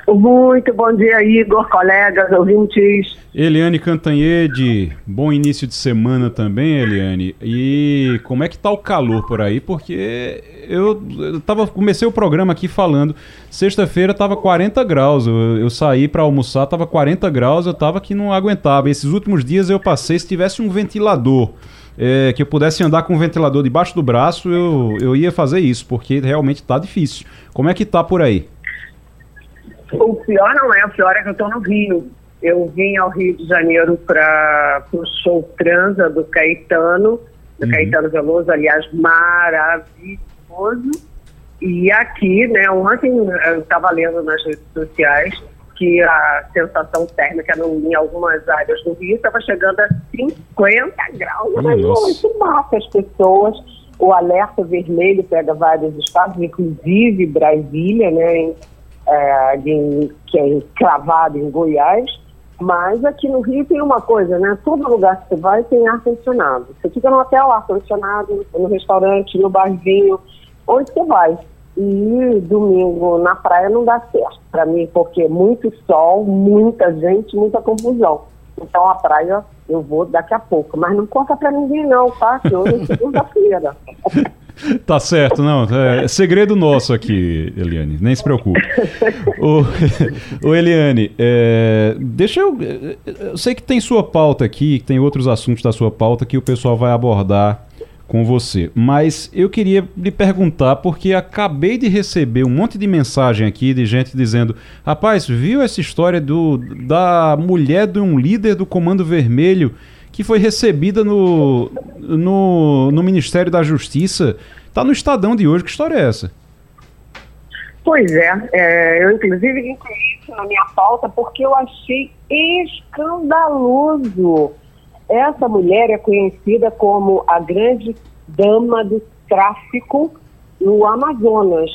Muito bom dia, Igor, colegas, ouvintes. Eliane Cantanhede, bom início de semana também, Eliane. E como é que tá o calor por aí? Porque eu, eu tava, comecei o programa aqui falando, sexta-feira tava 40 graus, eu, eu saí para almoçar, tava 40 graus, eu tava que não aguentava. Esses últimos dias eu passei, se tivesse um ventilador, é, que eu pudesse andar com um ventilador debaixo do braço, eu, eu ia fazer isso, porque realmente tá difícil. Como é que tá por aí? O pior não é, o pior é que eu estou no Rio. Eu vim ao Rio de Janeiro para o show Transa do Caetano, do uhum. Caetano Veloso, aliás, maravilhoso. E aqui, né, ontem eu estava lendo nas redes sociais que a sensação térmica em algumas áreas do Rio estava chegando a 50 graus. Mas isso mata as pessoas. O alerta vermelho pega vários estados, inclusive Brasília, né, é, de, que é encravado em Goiás, mas aqui no Rio tem uma coisa, né? Todo lugar que você vai tem ar-condicionado. Você fica no hotel, ar-condicionado, no restaurante, no barzinho, onde você vai. E domingo na praia não dá certo para mim, porque muito sol, muita gente, muita confusão. Então a praia eu vou daqui a pouco, mas não conta para ninguém não, tá? Que hoje é segunda-feira. Tá certo, não. É segredo nosso aqui, Eliane. Nem se preocupe. o, o Eliane, é, deixa eu. Eu sei que tem sua pauta aqui, que tem outros assuntos da sua pauta que o pessoal vai abordar com você. Mas eu queria lhe perguntar, porque acabei de receber um monte de mensagem aqui de gente dizendo: rapaz, viu essa história do, da mulher de um líder do Comando Vermelho que foi recebida no, no, no Ministério da Justiça? Tá no Estadão de hoje. Que história é essa? Pois é, é eu inclusive incluí isso na minha pauta porque eu achei escandaloso essa mulher é conhecida como a grande dama do tráfico no Amazonas.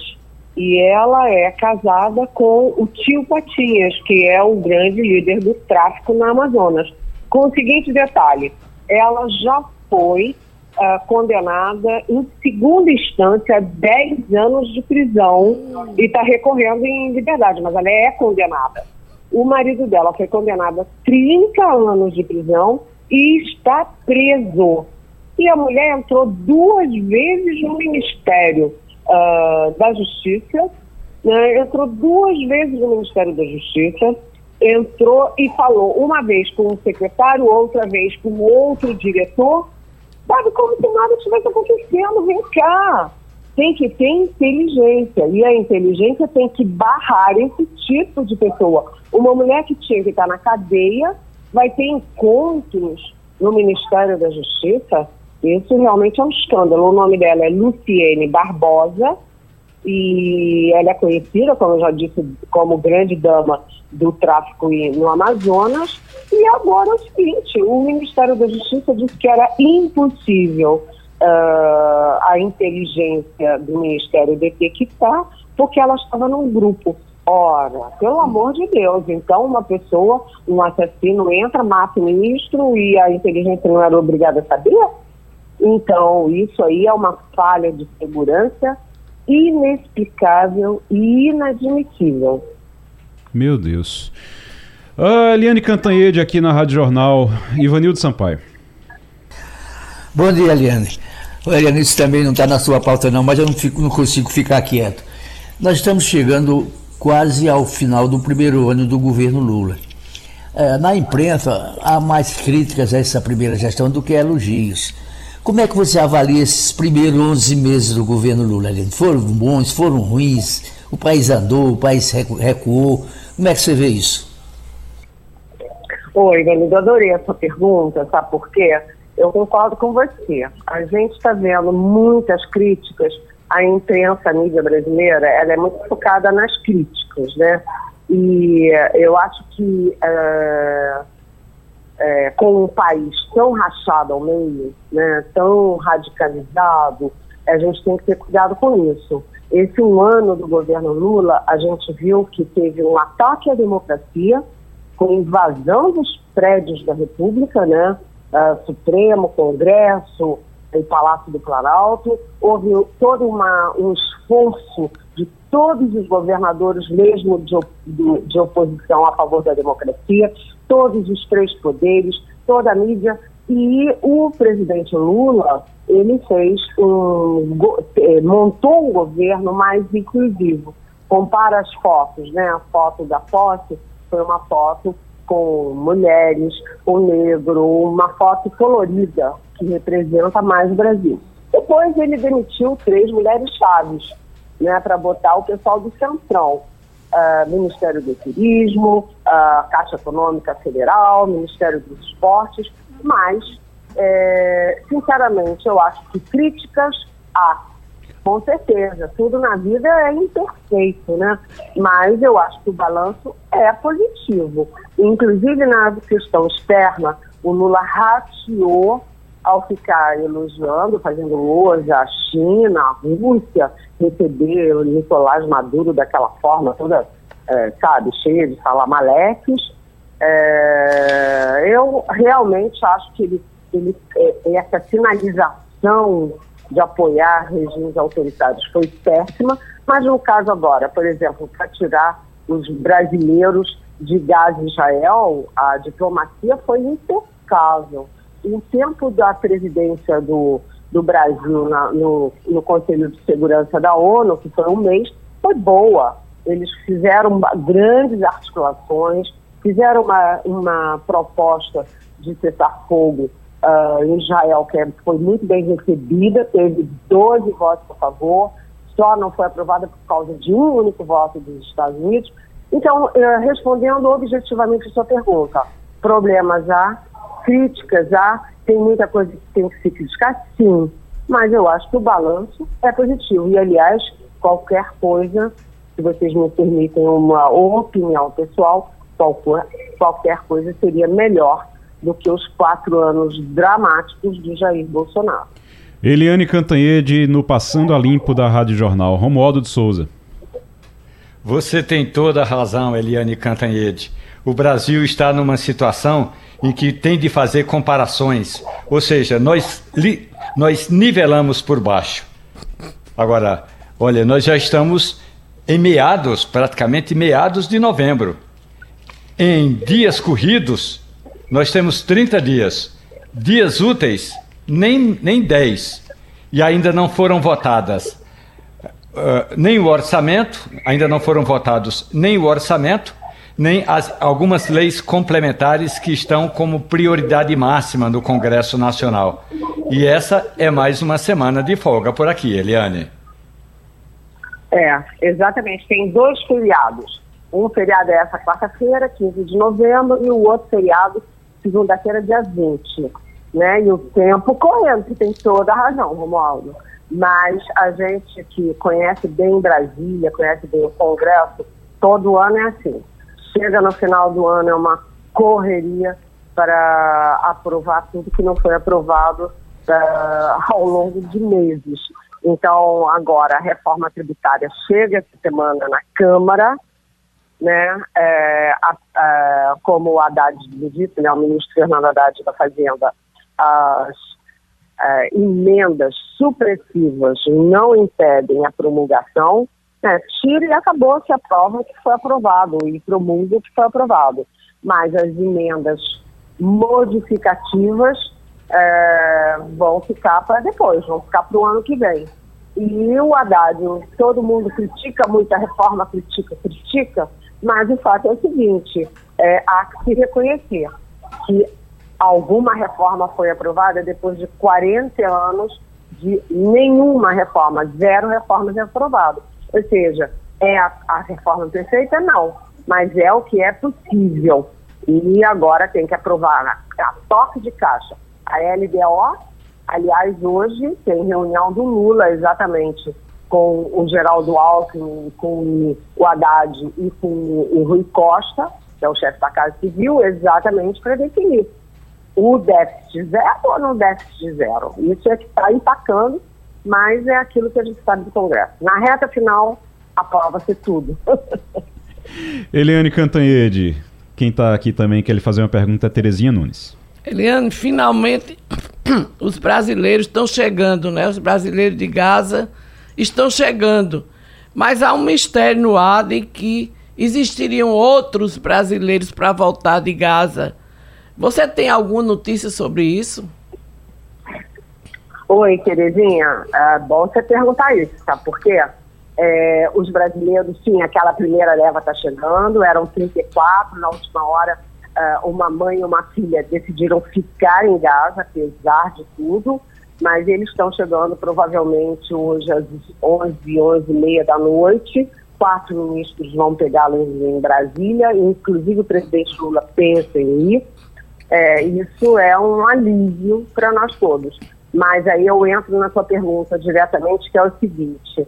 E ela é casada com o tio Patinhas, que é o grande líder do tráfico no Amazonas. Com o seguinte detalhe: ela já foi uh, condenada em segunda instância a 10 anos de prisão e está recorrendo em liberdade, mas ela é condenada. O marido dela foi condenado a 30 anos de prisão e está preso. E a mulher entrou duas vezes no Ministério uh, da Justiça, né? entrou duas vezes no Ministério da Justiça, entrou e falou uma vez com um secretário, outra vez com outro diretor, sabe, como se nada estivesse acontecendo, vem cá. Tem que ter inteligência, e a inteligência tem que barrar esse tipo de pessoa. Uma mulher que tinha que estar na cadeia vai ter encontros no Ministério da Justiça. Isso realmente é um escândalo. O nome dela é Luciene Barbosa e ela é conhecida, como eu já disse, como grande dama do tráfico no Amazonas. E agora é o seguinte: o Ministério da Justiça disse que era impossível uh, a inteligência do Ministério detectar, porque ela estava num grupo. Ora, pelo amor de Deus, então uma pessoa, um assassino entra, mata o ministro e a inteligência não era obrigada a saber? Então, isso aí é uma falha de segurança inexplicável e inadmissível. Meu Deus. Ah, Eliane Cantanhede aqui na Rádio Jornal, Ivanildo Sampaio. Bom dia, Eliane. Eliane, isso também não está na sua pauta não, mas eu não, fico, não consigo ficar quieto. Nós estamos chegando quase ao final do primeiro ano do governo Lula. É, na imprensa, há mais críticas a essa primeira gestão do que elogios. Como é que você avalia esses primeiros 11 meses do governo Lula? Foram bons, foram ruins? O país andou, o país recuou? Como é que você vê isso? Oi, Danilo, adorei essa pergunta, sabe por quê? Eu concordo com você. A gente está vendo muitas críticas a imprensa, a mídia brasileira, ela é muito focada nas críticas, né? E eu acho que é, é, com um país tão rachado ao meio, né, tão radicalizado, a gente tem que ter cuidado com isso. Esse um ano do governo Lula, a gente viu que teve um ataque à democracia, com invasão dos prédios da República, né? Uh, Supremo, Congresso, em Palácio do Planalto, houve todo uma, um esforço de todos os governadores, mesmo de, de, de, oposição a favor da democracia, todos os três poderes, toda a mídia, e o presidente Lula, ele fez um, eh, montou um governo mais inclusivo. Compara as fotos, né? A foto da posse foi uma foto com mulheres, com negro, uma foto colorida, que representa mais o Brasil. Depois ele demitiu três mulheres chaves, né, para botar o pessoal do Centrão. Uh, Ministério do Turismo, uh, Caixa Econômica Federal, Ministério dos Esportes, mas, é, sinceramente, eu acho que críticas há, com certeza, tudo na vida é imperfeito, né? Mas eu acho que o balanço é positivo. Inclusive na questão externa, o Lula rateou ao ficar elogiando, fazendo hoje a China, a Rússia, receber o Nicolás Maduro daquela forma, toda, é, sabe, cheia de salamaleques, é, eu realmente acho que ele, ele, é, essa sinalização de apoiar regimes autoritários foi péssima, mas no caso agora, por exemplo, para tirar os brasileiros de gás Israel, a diplomacia foi impecável o tempo da presidência do, do Brasil na, no, no Conselho de Segurança da ONU, que foi um mês, foi boa. Eles fizeram grandes articulações, fizeram uma, uma proposta de cessar fogo uh, em Israel, que foi muito bem recebida, teve 12 votos a favor, só não foi aprovada por causa de um único voto dos Estados Unidos. Então, uh, respondendo objetivamente a sua pergunta, problemas há, críticas há, tem muita coisa que tem que se criticar, sim, mas eu acho que o balanço é positivo. E, aliás, qualquer coisa, se vocês me permitem uma opinião pessoal, qualquer, qualquer coisa seria melhor do que os quatro anos dramáticos de Jair Bolsonaro. Eliane Cantanhede, no Passando a Limpo da Rádio Jornal. Romualdo de Souza. Você tem toda a razão, Eliane Cantanhede. O Brasil está numa situação em que tem de fazer comparações, ou seja, nós, li, nós nivelamos por baixo. Agora, olha, nós já estamos em meados, praticamente meados de novembro. Em dias corridos, nós temos 30 dias. Dias úteis, nem, nem 10. E ainda não foram votadas uh, nem o orçamento, ainda não foram votados nem o orçamento, nem as, algumas leis complementares que estão como prioridade máxima no Congresso Nacional. E essa é mais uma semana de folga por aqui, Eliane. É, exatamente. Tem dois feriados. Um feriado é essa quarta-feira, 15 de novembro, e o outro feriado, segunda-feira, dia 20. Né? E o tempo correndo, que tem toda a razão, Romualdo. Mas a gente que conhece bem Brasília, conhece bem o Congresso, todo ano é assim chega no final do ano é uma correria para aprovar tudo que não foi aprovado uh, ao longo de meses. Então, agora a reforma tributária chega essa semana na Câmara, né? É, a, a, como o Haddad disse, né, o ministro Fernando Haddad da Fazenda, as é, emendas supressivas não impedem a promulgação, é, tira e acabou que aprova o que foi aprovado e promulga o que foi aprovado. Mas as emendas modificativas é, vão ficar para depois, vão ficar para o ano que vem. E o Haddad, todo mundo critica muito a reforma, critica, critica, mas o fato é o seguinte, é, há que se reconhecer que alguma reforma foi aprovada depois de 40 anos de nenhuma reforma, zero reformas aprovadas. Ou seja, é a, a reforma perfeita? Não, mas é o que é possível. E agora tem que aprovar a, a toque de caixa. A LDO, aliás, hoje tem reunião do Lula exatamente com o Geraldo Alckmin, com o Haddad e com o Rui Costa, que é o chefe da Casa Civil, exatamente para definir o déficit zero ou no déficit zero. Isso é que está empacando mas é aquilo que a gente sabe do Congresso. Na reta final, aprova-se tudo. Eliane Cantanhede, quem está aqui também quer lhe fazer uma pergunta é Terezinha Nunes. Eliane, finalmente os brasileiros estão chegando, né? Os brasileiros de Gaza estão chegando. Mas há um mistério no ar de que existiriam outros brasileiros para voltar de Gaza. Você tem alguma notícia sobre isso? Oi, Terezinha. É bom você perguntar isso, sabe por quê? É, os brasileiros, sim, aquela primeira leva está chegando, eram 34, na última hora é, uma mãe e uma filha decidiram ficar em Gaza, apesar de tudo, mas eles estão chegando provavelmente hoje às 11, 11 e meia da noite, quatro ministros vão pegá-los em Brasília, inclusive o presidente Lula pensa em ir, é, isso é um alívio para nós todos. Mas aí eu entro na sua pergunta diretamente, que é o seguinte.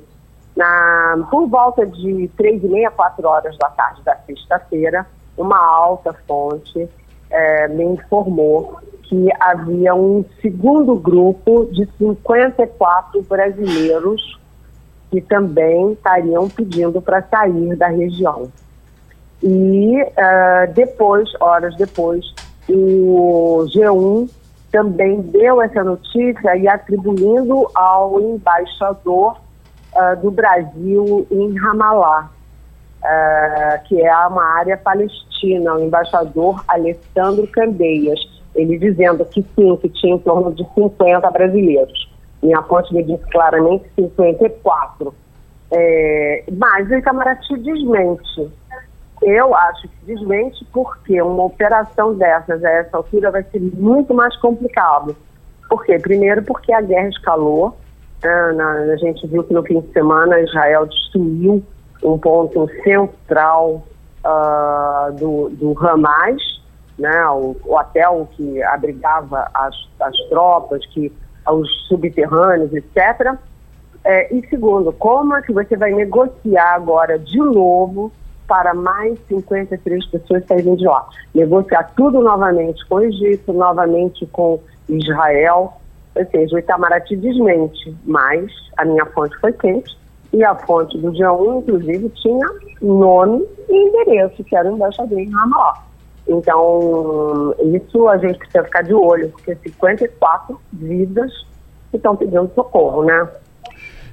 Na, por volta de três e meia, quatro horas da tarde da sexta-feira, uma alta fonte é, me informou que havia um segundo grupo de 54 brasileiros que também estariam pedindo para sair da região. E uh, depois, horas depois, o G1 também deu essa notícia e atribuindo ao embaixador uh, do Brasil em Ramallah, uh, que é uma área palestina, o embaixador Alessandro Candeias, ele dizendo que sim, que tinha em torno de 50 brasileiros. Minha fonte me disse claramente 54. É, mas o Itamaraty desmente. Eu acho que desmente porque uma operação dessas a essa altura vai ser muito mais complicado. Por quê? Primeiro porque a guerra escalou. Né? Na, a gente viu que no fim de semana Israel destruiu um ponto central uh, do, do Hamas, né? o, o hotel que abrigava as, as tropas, que os subterrâneos, etc. É, e segundo, como é que você vai negociar agora de novo para mais 53 pessoas saírem de lá? Negociar tudo novamente com o Egito, novamente com Israel. Ou seja, o Itamaraty desmente, mas a minha fonte foi quente e a fonte do dia 1, inclusive, tinha nome e endereço, que era o embaixador em Ramallah. Então, isso a gente precisa ficar de olho, porque 54 vidas estão pedindo socorro, né?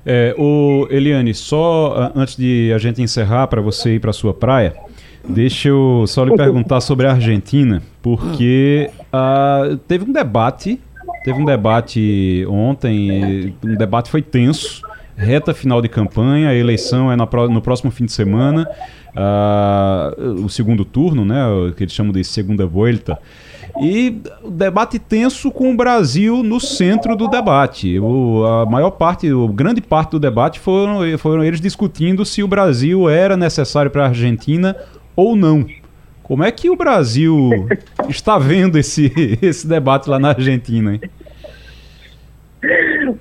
É, o Eliane, só antes de a gente encerrar para você ir para sua praia, deixa eu só lhe perguntar sobre a Argentina, porque uh, teve um debate, teve um debate ontem, um debate foi tenso, reta final de campanha, a eleição é na, no próximo fim de semana, uh, o segundo turno, né, que eles chamam de segunda volta. E o debate tenso com o Brasil no centro do debate. O, a maior parte, a grande parte do debate foram, foram eles discutindo se o Brasil era necessário para a Argentina ou não. Como é que o Brasil está vendo esse, esse debate lá na Argentina? Hein?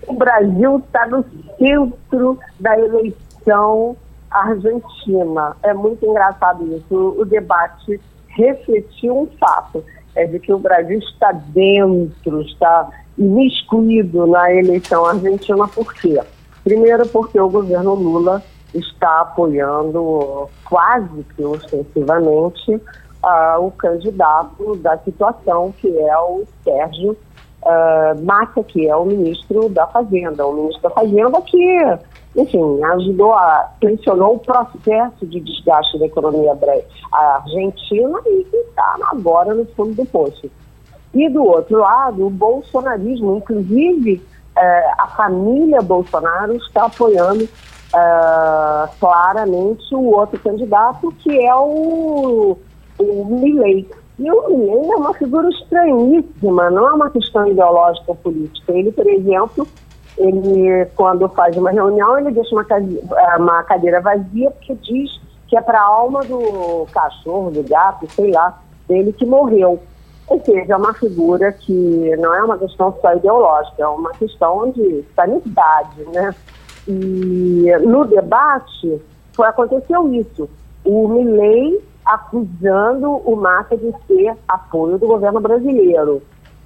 O Brasil está no centro da eleição argentina. É muito engraçado isso. O debate refletiu um fato é de que o Brasil está dentro, está imiscuído na eleição argentina, por quê? Primeiro, porque o governo Lula está apoiando quase que ostensivamente uh, o candidato da situação, que é o Sérgio uh, Massa, que é o ministro da Fazenda. O ministro da Fazenda que enfim, ajudou a, pressionou o processo de desgaste da economia argentina e está agora no fundo do poço. E do outro lado, o bolsonarismo, inclusive eh, a família Bolsonaro está apoiando eh, claramente o outro candidato, que é o, o Milley. E o Milley é uma figura estranhíssima, não é uma questão ideológica ou política. Ele, por exemplo, ele, quando faz uma reunião, ele deixa uma cadeira, uma cadeira vazia porque diz que é para a alma do cachorro, do gato, sei lá, dele que morreu. Ou seja, é uma figura que não é uma questão só ideológica, é uma questão de sanidade, né? E no debate foi, aconteceu isso. O Milley acusando o Massa de ser apoio do governo brasileiro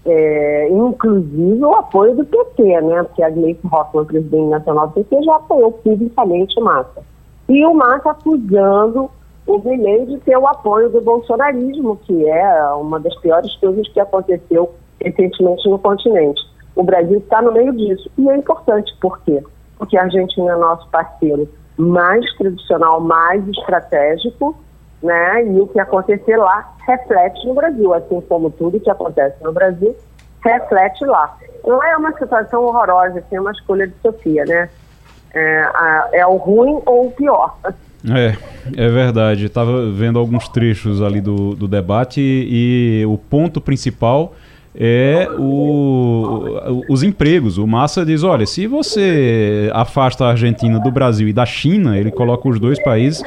é, inclusive o apoio do PT, né? Porque a Gleice Hoffmann, presidente nacional do PT, já apoiou publicamente o Massa. E o Massa acusando o Guilherme de ter o apoio do bolsonarismo, que é uma das piores coisas que aconteceu recentemente no continente. O Brasil está no meio disso. E é importante, por quê? Porque a Argentina é nosso parceiro mais tradicional, mais estratégico, né? E o que acontecer lá reflete no Brasil, assim como tudo que acontece no Brasil reflete lá. Não é uma situação horrorosa, assim, é uma escolha de Sofia, né? É, a, é o ruim ou o pior. É, é verdade. Estava vendo alguns trechos ali do, do debate e, e o ponto principal é o, os empregos. O Massa diz: olha, se você afasta a Argentina do Brasil e da China, ele coloca os dois países,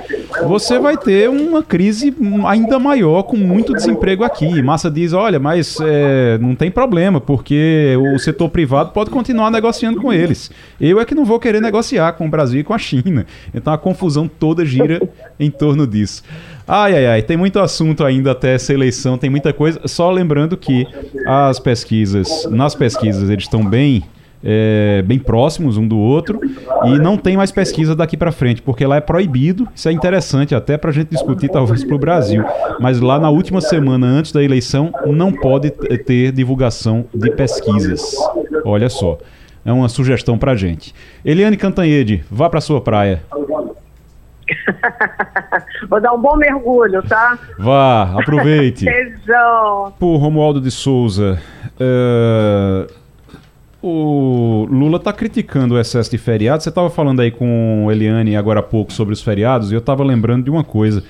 você vai ter uma crise ainda maior, com muito desemprego aqui. Massa diz: olha, mas é, não tem problema, porque o setor privado pode continuar negociando com eles. Eu é que não vou querer negociar com o Brasil e com a China. Então a confusão toda gira em torno disso. Ai, ai, ai, tem muito assunto ainda até essa eleição, tem muita coisa. Só lembrando que as pesquisas, nas pesquisas, eles estão bem. É, bem próximos um do outro e não tem mais pesquisa daqui para frente, porque lá é proibido. Isso é interessante até para a gente discutir, talvez, para o Brasil. Mas lá na última semana antes da eleição, não pode ter divulgação de pesquisas. Olha só, é uma sugestão para gente. Eliane Cantanhede, vá para sua praia. Vou dar um bom mergulho, tá? Vá, aproveite. Beijão. Por Romualdo de Souza. Uh, O Lula está criticando o excesso de feriados. Você estava falando aí com Eliane agora há pouco sobre os feriados e eu estava lembrando de uma coisa.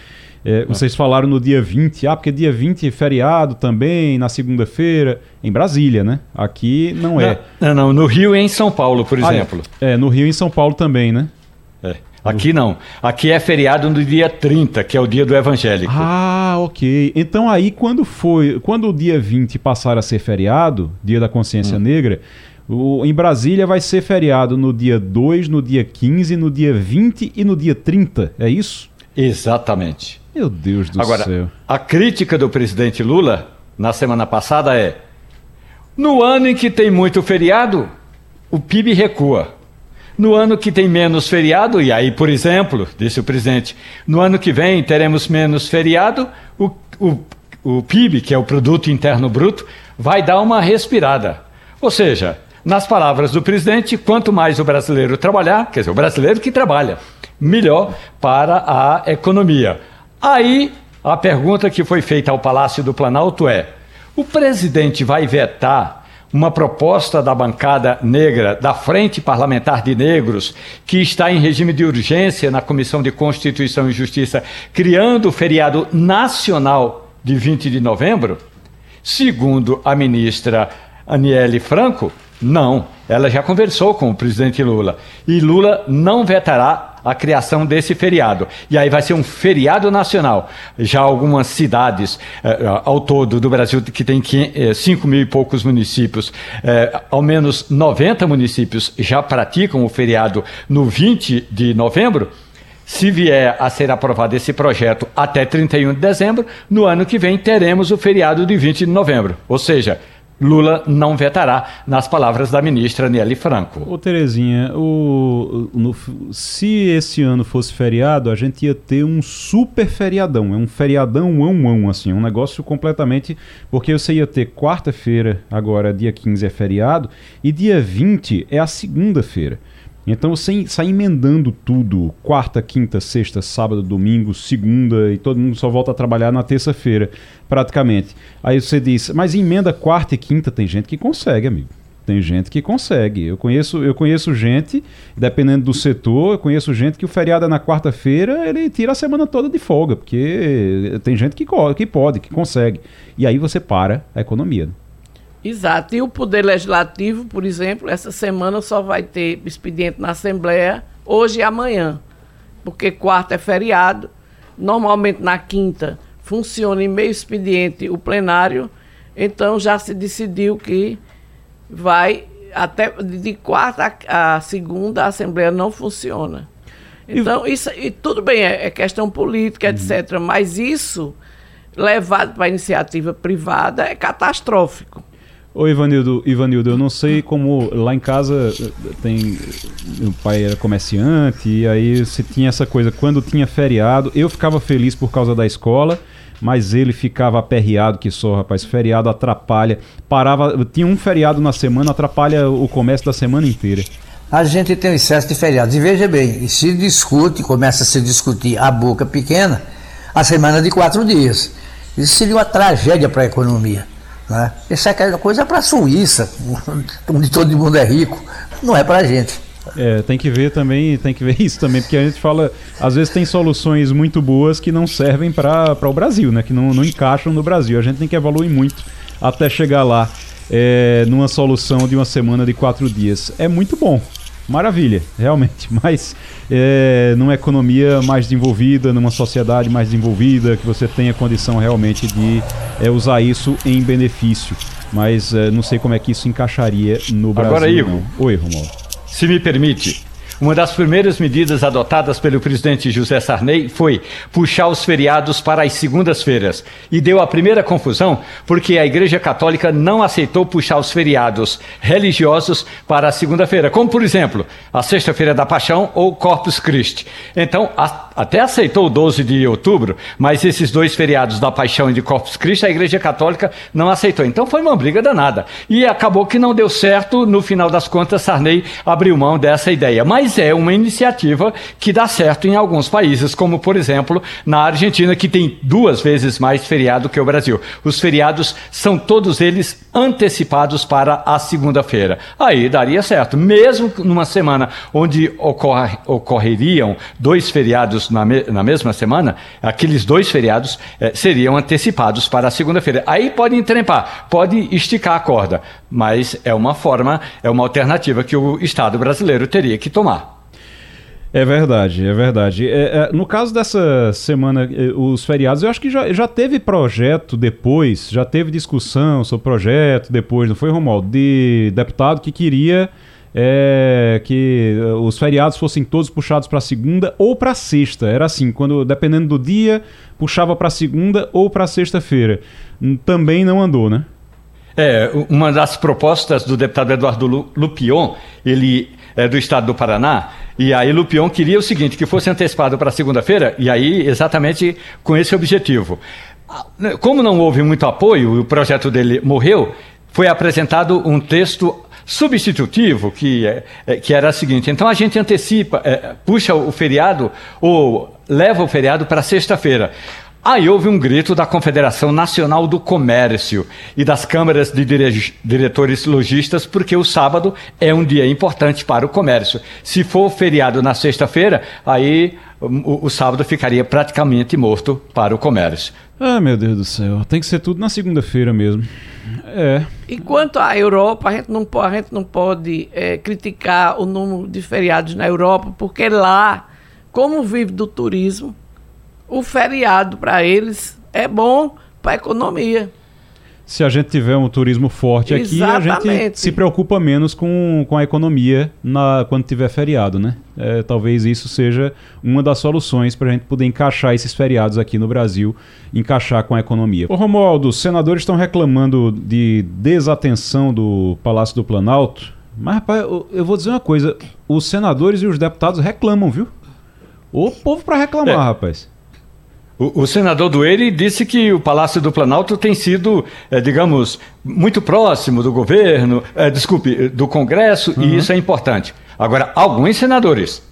É, vocês falaram no dia 20, ah, porque dia 20 é feriado também, na segunda-feira, em Brasília, né? Aqui não é. Não, não, no Rio e em São Paulo, por exemplo. Ah, é, no Rio e em São Paulo também, né? Aqui não. Aqui é feriado no dia 30, que é o dia do evangélico. Ah, ok. Então aí quando foi, quando o dia 20 passar a ser feriado, dia da consciência hum. negra, o, em Brasília vai ser feriado no dia 2, no dia 15, no dia 20 e no dia 30, é isso? Exatamente. Meu Deus do Agora, céu. A crítica do presidente Lula na semana passada é: no ano em que tem muito feriado, o PIB recua. No ano que tem menos feriado, e aí, por exemplo, disse o presidente, no ano que vem teremos menos feriado, o, o, o PIB, que é o Produto Interno Bruto, vai dar uma respirada. Ou seja, nas palavras do presidente, quanto mais o brasileiro trabalhar, quer dizer, o brasileiro que trabalha, melhor para a economia. Aí, a pergunta que foi feita ao Palácio do Planalto é: o presidente vai vetar uma proposta da bancada negra, da Frente Parlamentar de Negros, que está em regime de urgência na Comissão de Constituição e Justiça, criando o feriado nacional de 20 de novembro? Segundo a ministra Aniele Franco, não. Ela já conversou com o presidente Lula. E Lula não vetará a criação desse feriado. E aí vai ser um feriado nacional. Já algumas cidades eh, ao todo do Brasil, que tem 5 eh, mil e poucos municípios, eh, ao menos 90 municípios já praticam o feriado no 20 de novembro. Se vier a ser aprovado esse projeto até 31 de dezembro, no ano que vem teremos o feriado de 20 de novembro. Ou seja, Lula não vetará, nas palavras da ministra Nelly Franco. Ô Terezinha, o, no, se esse ano fosse feriado, a gente ia ter um super feriadão, é um feriadão um, um, assim, um negócio completamente, porque você ia ter quarta-feira, agora dia 15 é feriado, e dia 20 é a segunda-feira. Então você sai emendando tudo, quarta, quinta, sexta, sábado, domingo, segunda, e todo mundo só volta a trabalhar na terça-feira, praticamente. Aí você diz, mas emenda quarta e quinta, tem gente que consegue, amigo. Tem gente que consegue. Eu conheço, eu conheço gente, dependendo do setor, eu conheço gente que o feriado é na quarta-feira, ele tira a semana toda de folga, porque tem gente que, que pode, que consegue. E aí você para a economia. Né? Exato. E o Poder Legislativo, por exemplo, essa semana só vai ter expediente na Assembleia hoje e amanhã. Porque quarta é feriado. Normalmente na quinta funciona em meio expediente o plenário. Então já se decidiu que vai até de quarta a segunda a Assembleia não funciona. Então, isso e tudo bem, é, é questão política, uhum. etc. Mas isso, levado para a iniciativa privada, é catastrófico. Ô Ivanildo, Ivanildo, eu não sei como lá em casa eh, tem. Meu pai era comerciante, e aí se tinha essa coisa, quando tinha feriado, eu ficava feliz por causa da escola, mas ele ficava aperreado que só, rapaz. Feriado atrapalha. Parava. Tinha um feriado na semana, atrapalha o comércio da semana inteira. A gente tem um excesso de feriados. E veja bem, se discute, começa a se discutir a boca pequena, a semana de quatro dias. Isso seria uma tragédia para a economia. Né? É aquela coisa para a Suíça, onde todo mundo é rico, não é para a gente. É, tem que ver também, tem que ver isso também, porque a gente fala, às vezes tem soluções muito boas que não servem para o Brasil, né? Que não, não encaixam no Brasil. A gente tem que evoluir muito até chegar lá é, numa solução de uma semana de quatro dias. É muito bom, maravilha, realmente. Mas é, numa economia mais desenvolvida, numa sociedade mais desenvolvida, que você tenha condição realmente de é, usar isso em benefício. Mas é, não sei como é que isso encaixaria no Brasil. Agora, Igor. Oi, Romualdo. Se me permite, uma das primeiras medidas adotadas pelo presidente José Sarney foi puxar os feriados para as segundas-feiras. E deu a primeira confusão porque a Igreja Católica não aceitou puxar os feriados religiosos para a segunda-feira, como por exemplo, a Sexta-feira da Paixão ou Corpus Christi. Então, a, até aceitou o 12 de outubro, mas esses dois feriados da Paixão e de Corpus Christi, a Igreja Católica não aceitou. Então foi uma briga danada. E acabou que não deu certo, no final das contas, Sarney abriu mão dessa ideia. Mas é uma iniciativa que dá certo em alguns países, como por exemplo na Argentina, que tem duas vezes mais feriado que o Brasil. Os feriados são todos eles antecipados para a segunda-feira. Aí daria certo, mesmo numa semana onde ocorre, ocorreriam dois feriados na, me, na mesma semana, aqueles dois feriados eh, seriam antecipados para a segunda-feira. Aí pode entrempar, pode esticar a corda, mas é uma forma, é uma alternativa que o Estado brasileiro teria que tomar. É verdade, é verdade. É, é, no caso dessa semana, é, os feriados, eu acho que já, já teve projeto depois, já teve discussão sobre projeto depois, não foi, Romualdo? De deputado que queria é, que é, os feriados fossem todos puxados para segunda ou para sexta. Era assim, quando dependendo do dia, puxava para segunda ou para sexta-feira. Também não andou, né? É, uma das propostas do deputado Eduardo Lupion, ele é do estado do Paraná, e aí Lupion queria o seguinte, que fosse antecipado para segunda-feira, e aí exatamente com esse objetivo. Como não houve muito apoio, o projeto dele morreu, foi apresentado um texto substitutivo que, é, é, que era o seguinte: então a gente antecipa, é, puxa o feriado ou leva o feriado para sexta-feira. Aí houve um grito da Confederação Nacional do Comércio e das câmaras de dire diretores logistas, porque o sábado é um dia importante para o comércio. Se for feriado na sexta-feira, aí o, o, sábado ficaria praticamente morto para o comércio. Ah, meu Deus do céu, tem que ser tudo na segunda-feira mesmo. É. Enquanto a Europa, a gente não, a gente não pode é, criticar o número de feriados na Europa, porque lá, como vive do turismo, o feriado para eles é bom para a economia. Se a gente tiver um turismo forte aqui, Exatamente. a gente se preocupa menos com, com a economia na, quando tiver feriado, né? É, talvez isso seja uma das soluções para a gente poder encaixar esses feriados aqui no Brasil, encaixar com a economia. Ô Romualdo, os senadores estão reclamando de desatenção do Palácio do Planalto, mas rapaz, eu, eu vou dizer uma coisa, os senadores e os deputados reclamam, viu? O povo para reclamar, é. rapaz. O, o, senador Dueire disse que o Palácio do Planalto tem sido, é, digamos, muito próximo do governo, é, desculpe, do Congresso, uhum. e isso é importante. Agora, alguns senadores,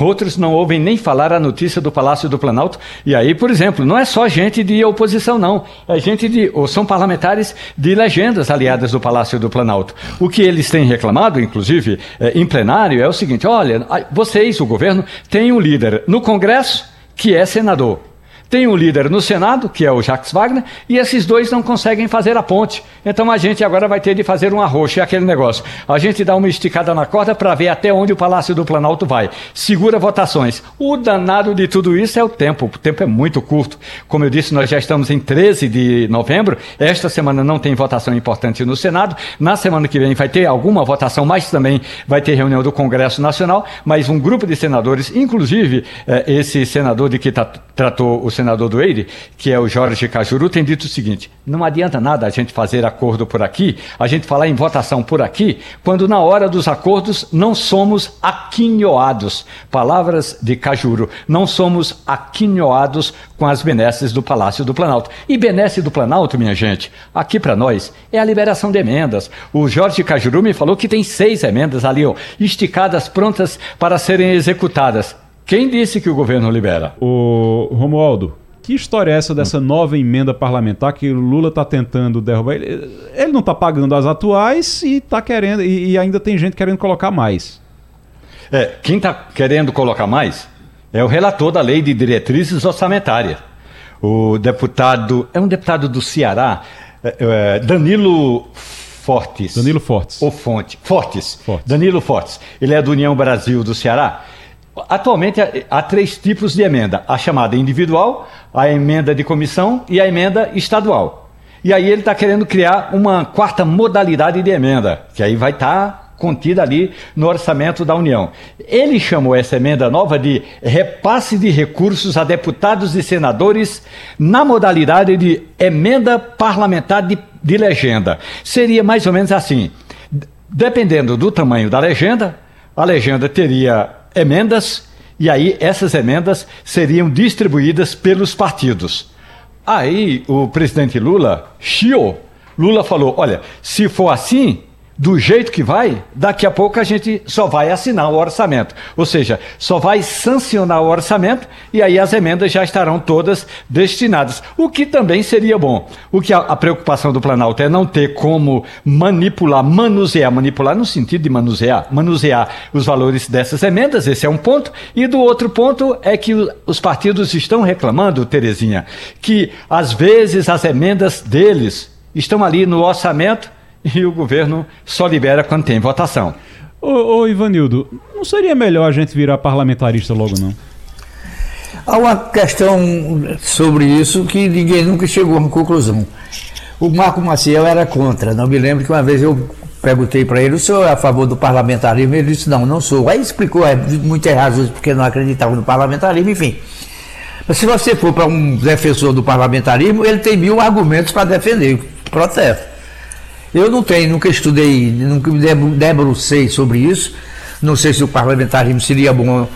outros não ouvem nem falar a notícia do Palácio do Planalto, e aí, por exemplo, não é só gente de oposição, não, é gente de, ou são parlamentares de legendas aliadas do Palácio do Planalto. O que eles têm reclamado, inclusive, é, em plenário, é o seguinte: olha, vocês, o governo, têm um líder no Congresso que é senador. Tem um líder no Senado, que é o Jacques Wagner, e esses dois não conseguem fazer a ponte. Então a gente agora vai ter de fazer um arroxo, é aquele negócio. A gente dá uma esticada na corda para ver até onde o Palácio do Planalto vai. Segura votações. O danado de tudo isso é o tempo. O tempo é muito curto. Como eu disse, nós já estamos em 13 de novembro. Esta semana não tem votação importante no Senado. Na semana que vem vai ter alguma votação, mas também vai ter reunião do Congresso Nacional. Mas um grupo de senadores, inclusive eh, esse senador de que tá, tratou o senador do Eire, que é o Jorge Cajuru, tem dito o seguinte: não adianta nada a gente fazer acordo por aqui, a gente falar em votação por aqui, quando na hora dos acordos não somos aquinhoados. Palavras de Cajuru, não somos aquinhoados com as benesses do Palácio do Planalto. E benesse do Planalto, minha gente, aqui para nós, é a liberação de emendas. O Jorge Cajuru me falou que tem seis emendas ali, ó, esticadas, prontas para serem executadas. Quem disse que o governo libera? O Romualdo, que história é essa dessa nova emenda parlamentar que o Lula está tentando derrubar? Ele, ele não está pagando as atuais e tá querendo e, e, ainda tem gente querendo colocar mais. É, quem está querendo colocar mais é o relator da lei de diretrizes orçamentárias. O deputado é um deputado do Ceará, é, é, Danilo Fortes. Danilo Fortes. O Fonte. Fortes. Fortes. Danilo Fortes. Ele é do União Brasil do Ceará. Atualmente há três tipos de emenda: a chamada individual, a emenda de comissão e a emenda estadual. E aí ele está querendo criar uma quarta modalidade de emenda, que aí vai estar tá contida ali no orçamento da União. Ele chamou essa emenda nova de repasse de recursos a deputados e senadores na modalidade de emenda parlamentar de, de legenda. Seria mais ou menos assim: dependendo do tamanho da legenda, a legenda teria emendas E aí essas emendas seriam distribuídas pelos partidos. Aí o presidente Lula chiou. Lula falou: olha, se for assim, do jeito que vai, daqui a pouco a gente só vai assinar o orçamento. Ou seja, só vai sancionar o orçamento e aí as emendas já estarão todas destinadas. O que também seria bom. O que a, a preocupação do Planalto é não ter como manipular, manusear, manipular no sentido de manusear, manusear os valores dessas emendas, esse é um ponto. E do outro ponto é que os partidos estão reclamando, Terezinha, que às vezes as emendas deles estão ali no orçamento e o governo só libera quando tem votação. Ô, ô Ivanildo, não seria melhor a gente virar parlamentarista logo, não? Há uma questão sobre isso que ninguém nunca chegou a uma conclusão. O Marco Maciel era contra. Não me lembro que uma vez eu perguntei para ele: o senhor é a favor do parlamentarismo? Ele disse: não, não sou. Aí explicou é, muitas razões porque não acreditava no parlamentarismo, enfim. Mas se você for para um defensor do parlamentarismo, ele tem mil argumentos para defender protesto. Eu não tenho, nunca estudei, nunca me debrucei sobre isso. Não sei se o parlamentarismo seria bom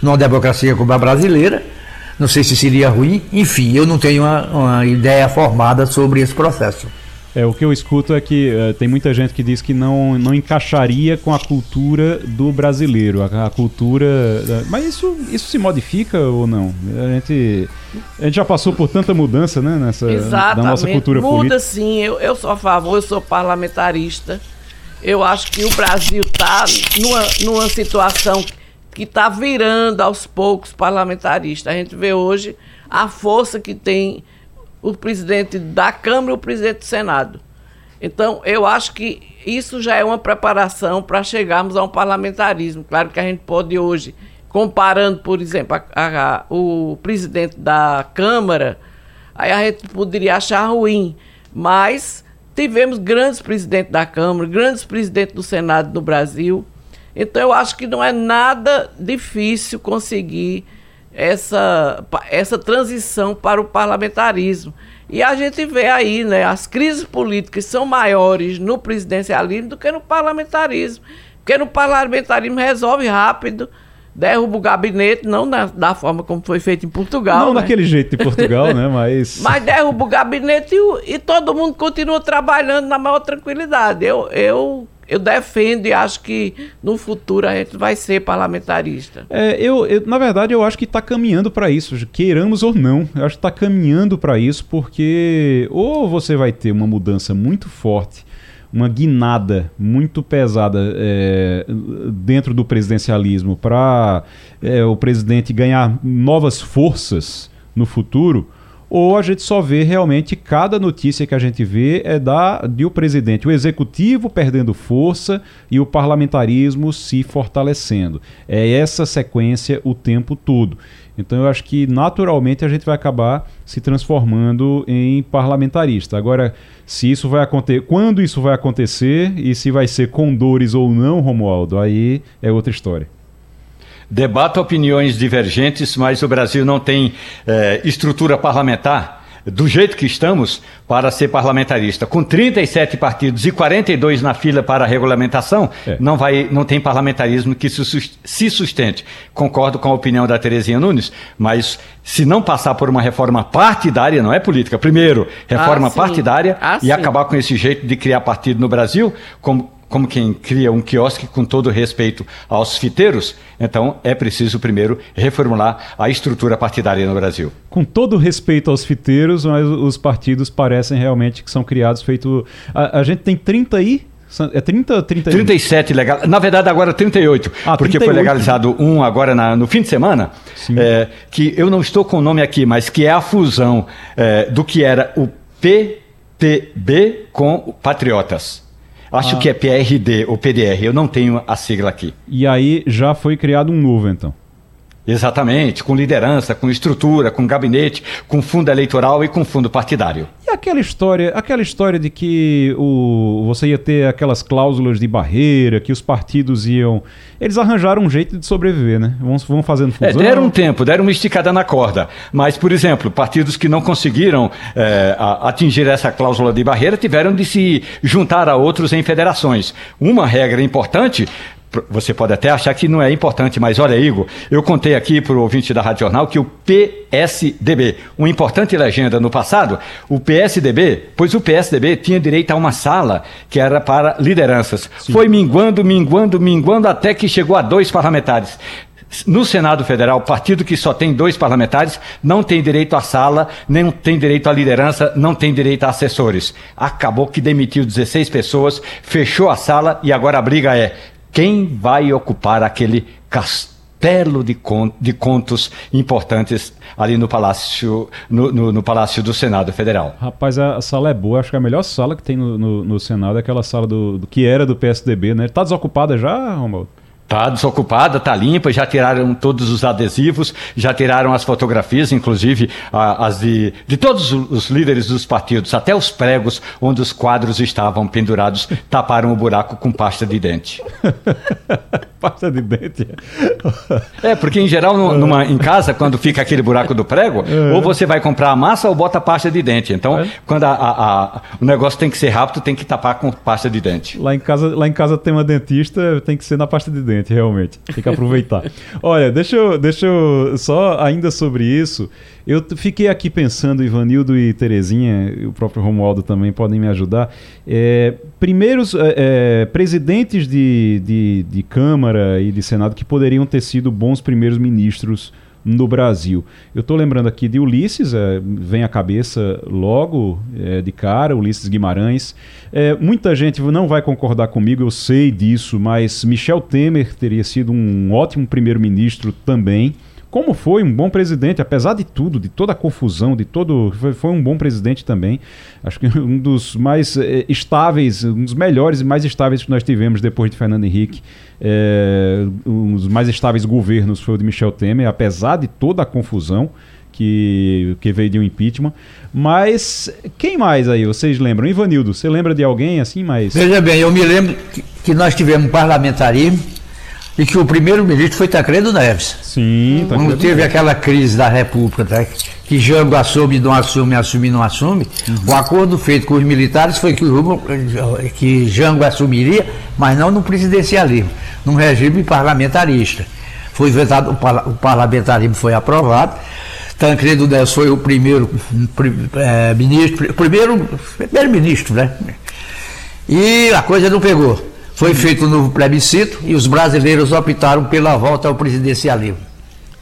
numa democracia como a brasileira. Não sei se seria ruim. Enfim, eu não tenho uma, uma ideia formada sobre esse processo. É, o que eu escuto é que uh, tem muita gente que diz que não, não encaixaria com a cultura do brasileiro, a, a cultura. Uh, mas isso, isso se modifica ou não? A gente, a gente já passou por tanta mudança, né, nessa Exatamente. da nossa cultura Muda política. sim, eu, eu sou a favor, eu sou parlamentarista. Eu acho que o Brasil está numa, numa situação que está virando aos poucos parlamentarista. A gente vê hoje a força que tem o presidente da Câmara e o presidente do Senado. Então, eu acho que isso já é uma preparação para chegarmos a um parlamentarismo. Claro que a gente pode hoje, comparando, por exemplo, a, a, o presidente da Câmara, aí a gente poderia achar ruim, mas tivemos grandes presidentes da Câmara, grandes presidentes do Senado no Brasil. Então, eu acho que não é nada difícil conseguir essa, essa transição para o parlamentarismo. E a gente vê aí, né, as crises políticas são maiores no presidencialismo do que no parlamentarismo. Porque no parlamentarismo resolve rápido, derruba o gabinete, não na, da forma como foi feito em Portugal. Não né? daquele jeito de Portugal, né? Mas. Mas derruba o gabinete e, e, todo mundo continua trabalhando na maior tranquilidade. Eu, eu eu defendo e acho que no futuro a gente vai ser parlamentarista. É, eu, eu na verdade, eu acho que está caminhando para isso, queiramos ou não. Eu acho que está caminhando para isso porque ou você vai ter uma mudança muito forte, uma guinada muito pesada é, dentro do presidencialismo para é, o presidente ganhar novas forças no futuro ou a gente só vê realmente cada notícia que a gente vê é da de o presidente, o executivo perdendo força e o parlamentarismo se fortalecendo. É essa sequência o tempo todo. Então eu acho que naturalmente a gente vai acabar se transformando em parlamentarista. Agora, se isso vai acontecer, quando isso vai acontecer e se vai ser com dores ou não, Romualdo, aí é outra história debata opiniões divergentes, mas o Brasil não tem eh, estrutura parlamentar do jeito que estamos para ser parlamentarista. Com 37 partidos e 42 na fila para a regulamentação, é. não, vai, não tem parlamentarismo que se sustente. Concordo com a opinião da Terezinha Nunes, mas se não passar por uma reforma partidária, não é política. Primeiro, reforma ah, partidária ah, e acabar com esse jeito de criar partido no Brasil, como como quem cria um quiosque com todo respeito aos fiteiros, então é preciso primeiro reformular a estrutura partidária no Brasil. Com todo respeito aos fiteiros, mas os partidos parecem realmente que são criados feito. A, a gente tem 30 aí. É 30, 30 37 legal. Na verdade, agora 38. Ah, porque 38. foi legalizado um agora na, no fim de semana. É, que eu não estou com o nome aqui, mas que é a fusão é, do que era o PTB com Patriotas. Acho ah. que é PRD ou PDR, eu não tenho a sigla aqui. E aí já foi criado um novo, então? Exatamente, com liderança, com estrutura, com gabinete, com fundo eleitoral e com fundo partidário. E aquela história, aquela história de que o, você ia ter aquelas cláusulas de barreira, que os partidos iam. Eles arranjaram um jeito de sobreviver, né? Vão, vão fazendo é, fusão. É, deram um tempo, deram uma esticada na corda. Mas, por exemplo, partidos que não conseguiram é, atingir essa cláusula de barreira tiveram de se juntar a outros em federações. Uma regra importante você pode até achar que não é importante, mas olha, Igor, eu contei aqui para o ouvinte da Rádio Jornal que o PSDB, uma importante legenda no passado, o PSDB, pois o PSDB tinha direito a uma sala que era para lideranças. Sim. Foi minguando, minguando, minguando, até que chegou a dois parlamentares. No Senado Federal, partido que só tem dois parlamentares, não tem direito à sala, nem tem direito à liderança, não tem direito a assessores. Acabou que demitiu 16 pessoas, fechou a sala e agora a briga é quem vai ocupar aquele castelo de, de contos importantes ali no Palácio, no, no, no, Palácio do Senado Federal. Rapaz, a, sala é boa, acho que a melhor sala que tem no, no Senado é aquela sala do, do, que era do PSDB, né? Está desocupada já, Romualdo? Está desocupada, está limpa, já tiraram todos os adesivos, já tiraram as fotografias, inclusive as de, de todos os líderes dos partidos, até os pregos onde os quadros estavam pendurados, taparam o buraco com pasta de dente. pasta de dente? é, porque em geral numa, em casa, quando fica aquele buraco do prego, é. ou você vai comprar a massa ou bota pasta de dente. Então, é. quando a, a, a, o negócio tem que ser rápido, tem que tapar com pasta de dente. Lá em casa, lá em casa tem uma dentista, tem que ser na pasta de dente realmente. Tem que aproveitar. Olha, deixa eu, deixa eu só ainda sobre isso. Eu fiquei aqui pensando, Ivanildo e Terezinha, o próprio Romualdo também podem me ajudar. É, primeiros é, é, presidentes de, de, de Câmara e de Senado que poderiam ter sido bons primeiros ministros no Brasil. Eu estou lembrando aqui de Ulisses, é, vem à cabeça logo é, de cara, Ulisses Guimarães. É, muita gente não vai concordar comigo, eu sei disso, mas Michel Temer teria sido um ótimo primeiro-ministro também como foi um bom presidente, apesar de tudo, de toda a confusão, de todo. Foi, foi um bom presidente também. Acho que um dos mais é, estáveis, um dos melhores e mais estáveis que nós tivemos depois de Fernando Henrique. É, um dos mais estáveis governos foi o de Michel Temer, apesar de toda a confusão que, que veio de um impeachment. Mas quem mais aí? Vocês lembram? Ivanildo, você lembra de alguém assim mais? Veja bem, eu me lembro que, nós tivemos parlamentarismo e que o primeiro-ministro foi Tancredo Neves. Sim, Tancredo Quando teve Neves. aquela crise da República, tá? que Jango assume, não assume, assume, não assume, uhum. o acordo feito com os militares foi que, o, que Jango assumiria, mas não no presidencialismo, num regime parlamentarista. Foi vetado, o parlamentarismo foi aprovado, Tancredo Neves foi o primeiro é, ministro, primeiro, primeiro ministro, né? E a coisa não pegou. Foi feito um novo plebiscito e os brasileiros optaram pela volta ao presidencialismo.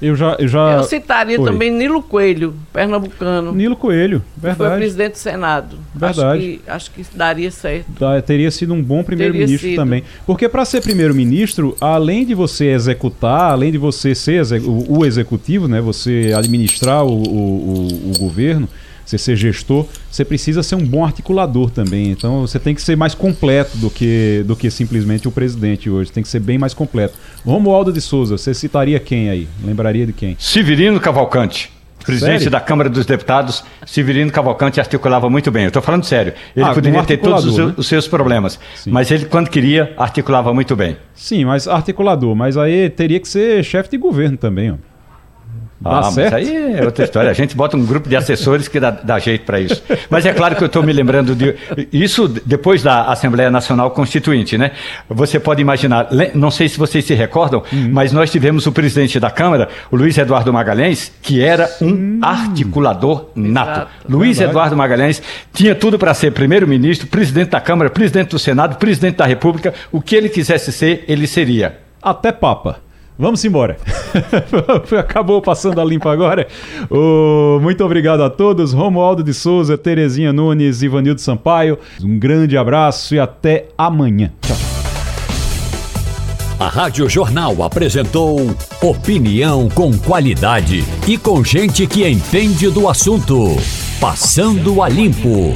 Eu já, eu já. Eu citaria Oi. também Nilo Coelho, pernambucano. Nilo Coelho, verdade. Foi presidente do Senado. Verdade. Acho que, acho que daria certo. Da, teria sido um bom primeiro-ministro também. Porque para ser primeiro-ministro, além de você executar, além de você ser o, o executivo, né, você administrar o, o, o, o governo, você ser gestor, você precisa ser um bom articulador também. Então você tem que ser mais completo do que, do que simplesmente o presidente hoje. Tem que ser bem mais completo. Romualdo de Souza, você citaria quem aí? Lembraria de quem? Severino Cavalcante presidente sério? da Câmara dos Deputados, Severino Cavalcante, articulava muito bem. Eu estou falando sério. Ele ah, poderia ter todos os, né? os seus problemas, Sim. mas ele, quando queria, articulava muito bem. Sim, mas articulador. Mas aí teria que ser chefe de governo também, ó. Dá ah, certo. mas aí é outra história. A gente bota um grupo de assessores que dá, dá jeito para isso. Mas é claro que eu estou me lembrando de. Isso depois da Assembleia Nacional Constituinte, né? Você pode imaginar, não sei se vocês se recordam, uhum. mas nós tivemos o presidente da Câmara, o Luiz Eduardo Magalhães, que era um articulador nato. Exato. Luiz Verdade. Eduardo Magalhães tinha tudo para ser primeiro-ministro, presidente da Câmara, presidente do Senado, presidente da República. O que ele quisesse ser, ele seria. Até Papa. Vamos embora. Acabou passando a limpa agora. Oh, muito obrigado a todos. Romualdo de Souza, Terezinha Nunes, Ivanildo Sampaio. Um grande abraço e até amanhã. Tchau. A Rádio Jornal apresentou opinião com qualidade e com gente que entende do assunto. Passando a limpo.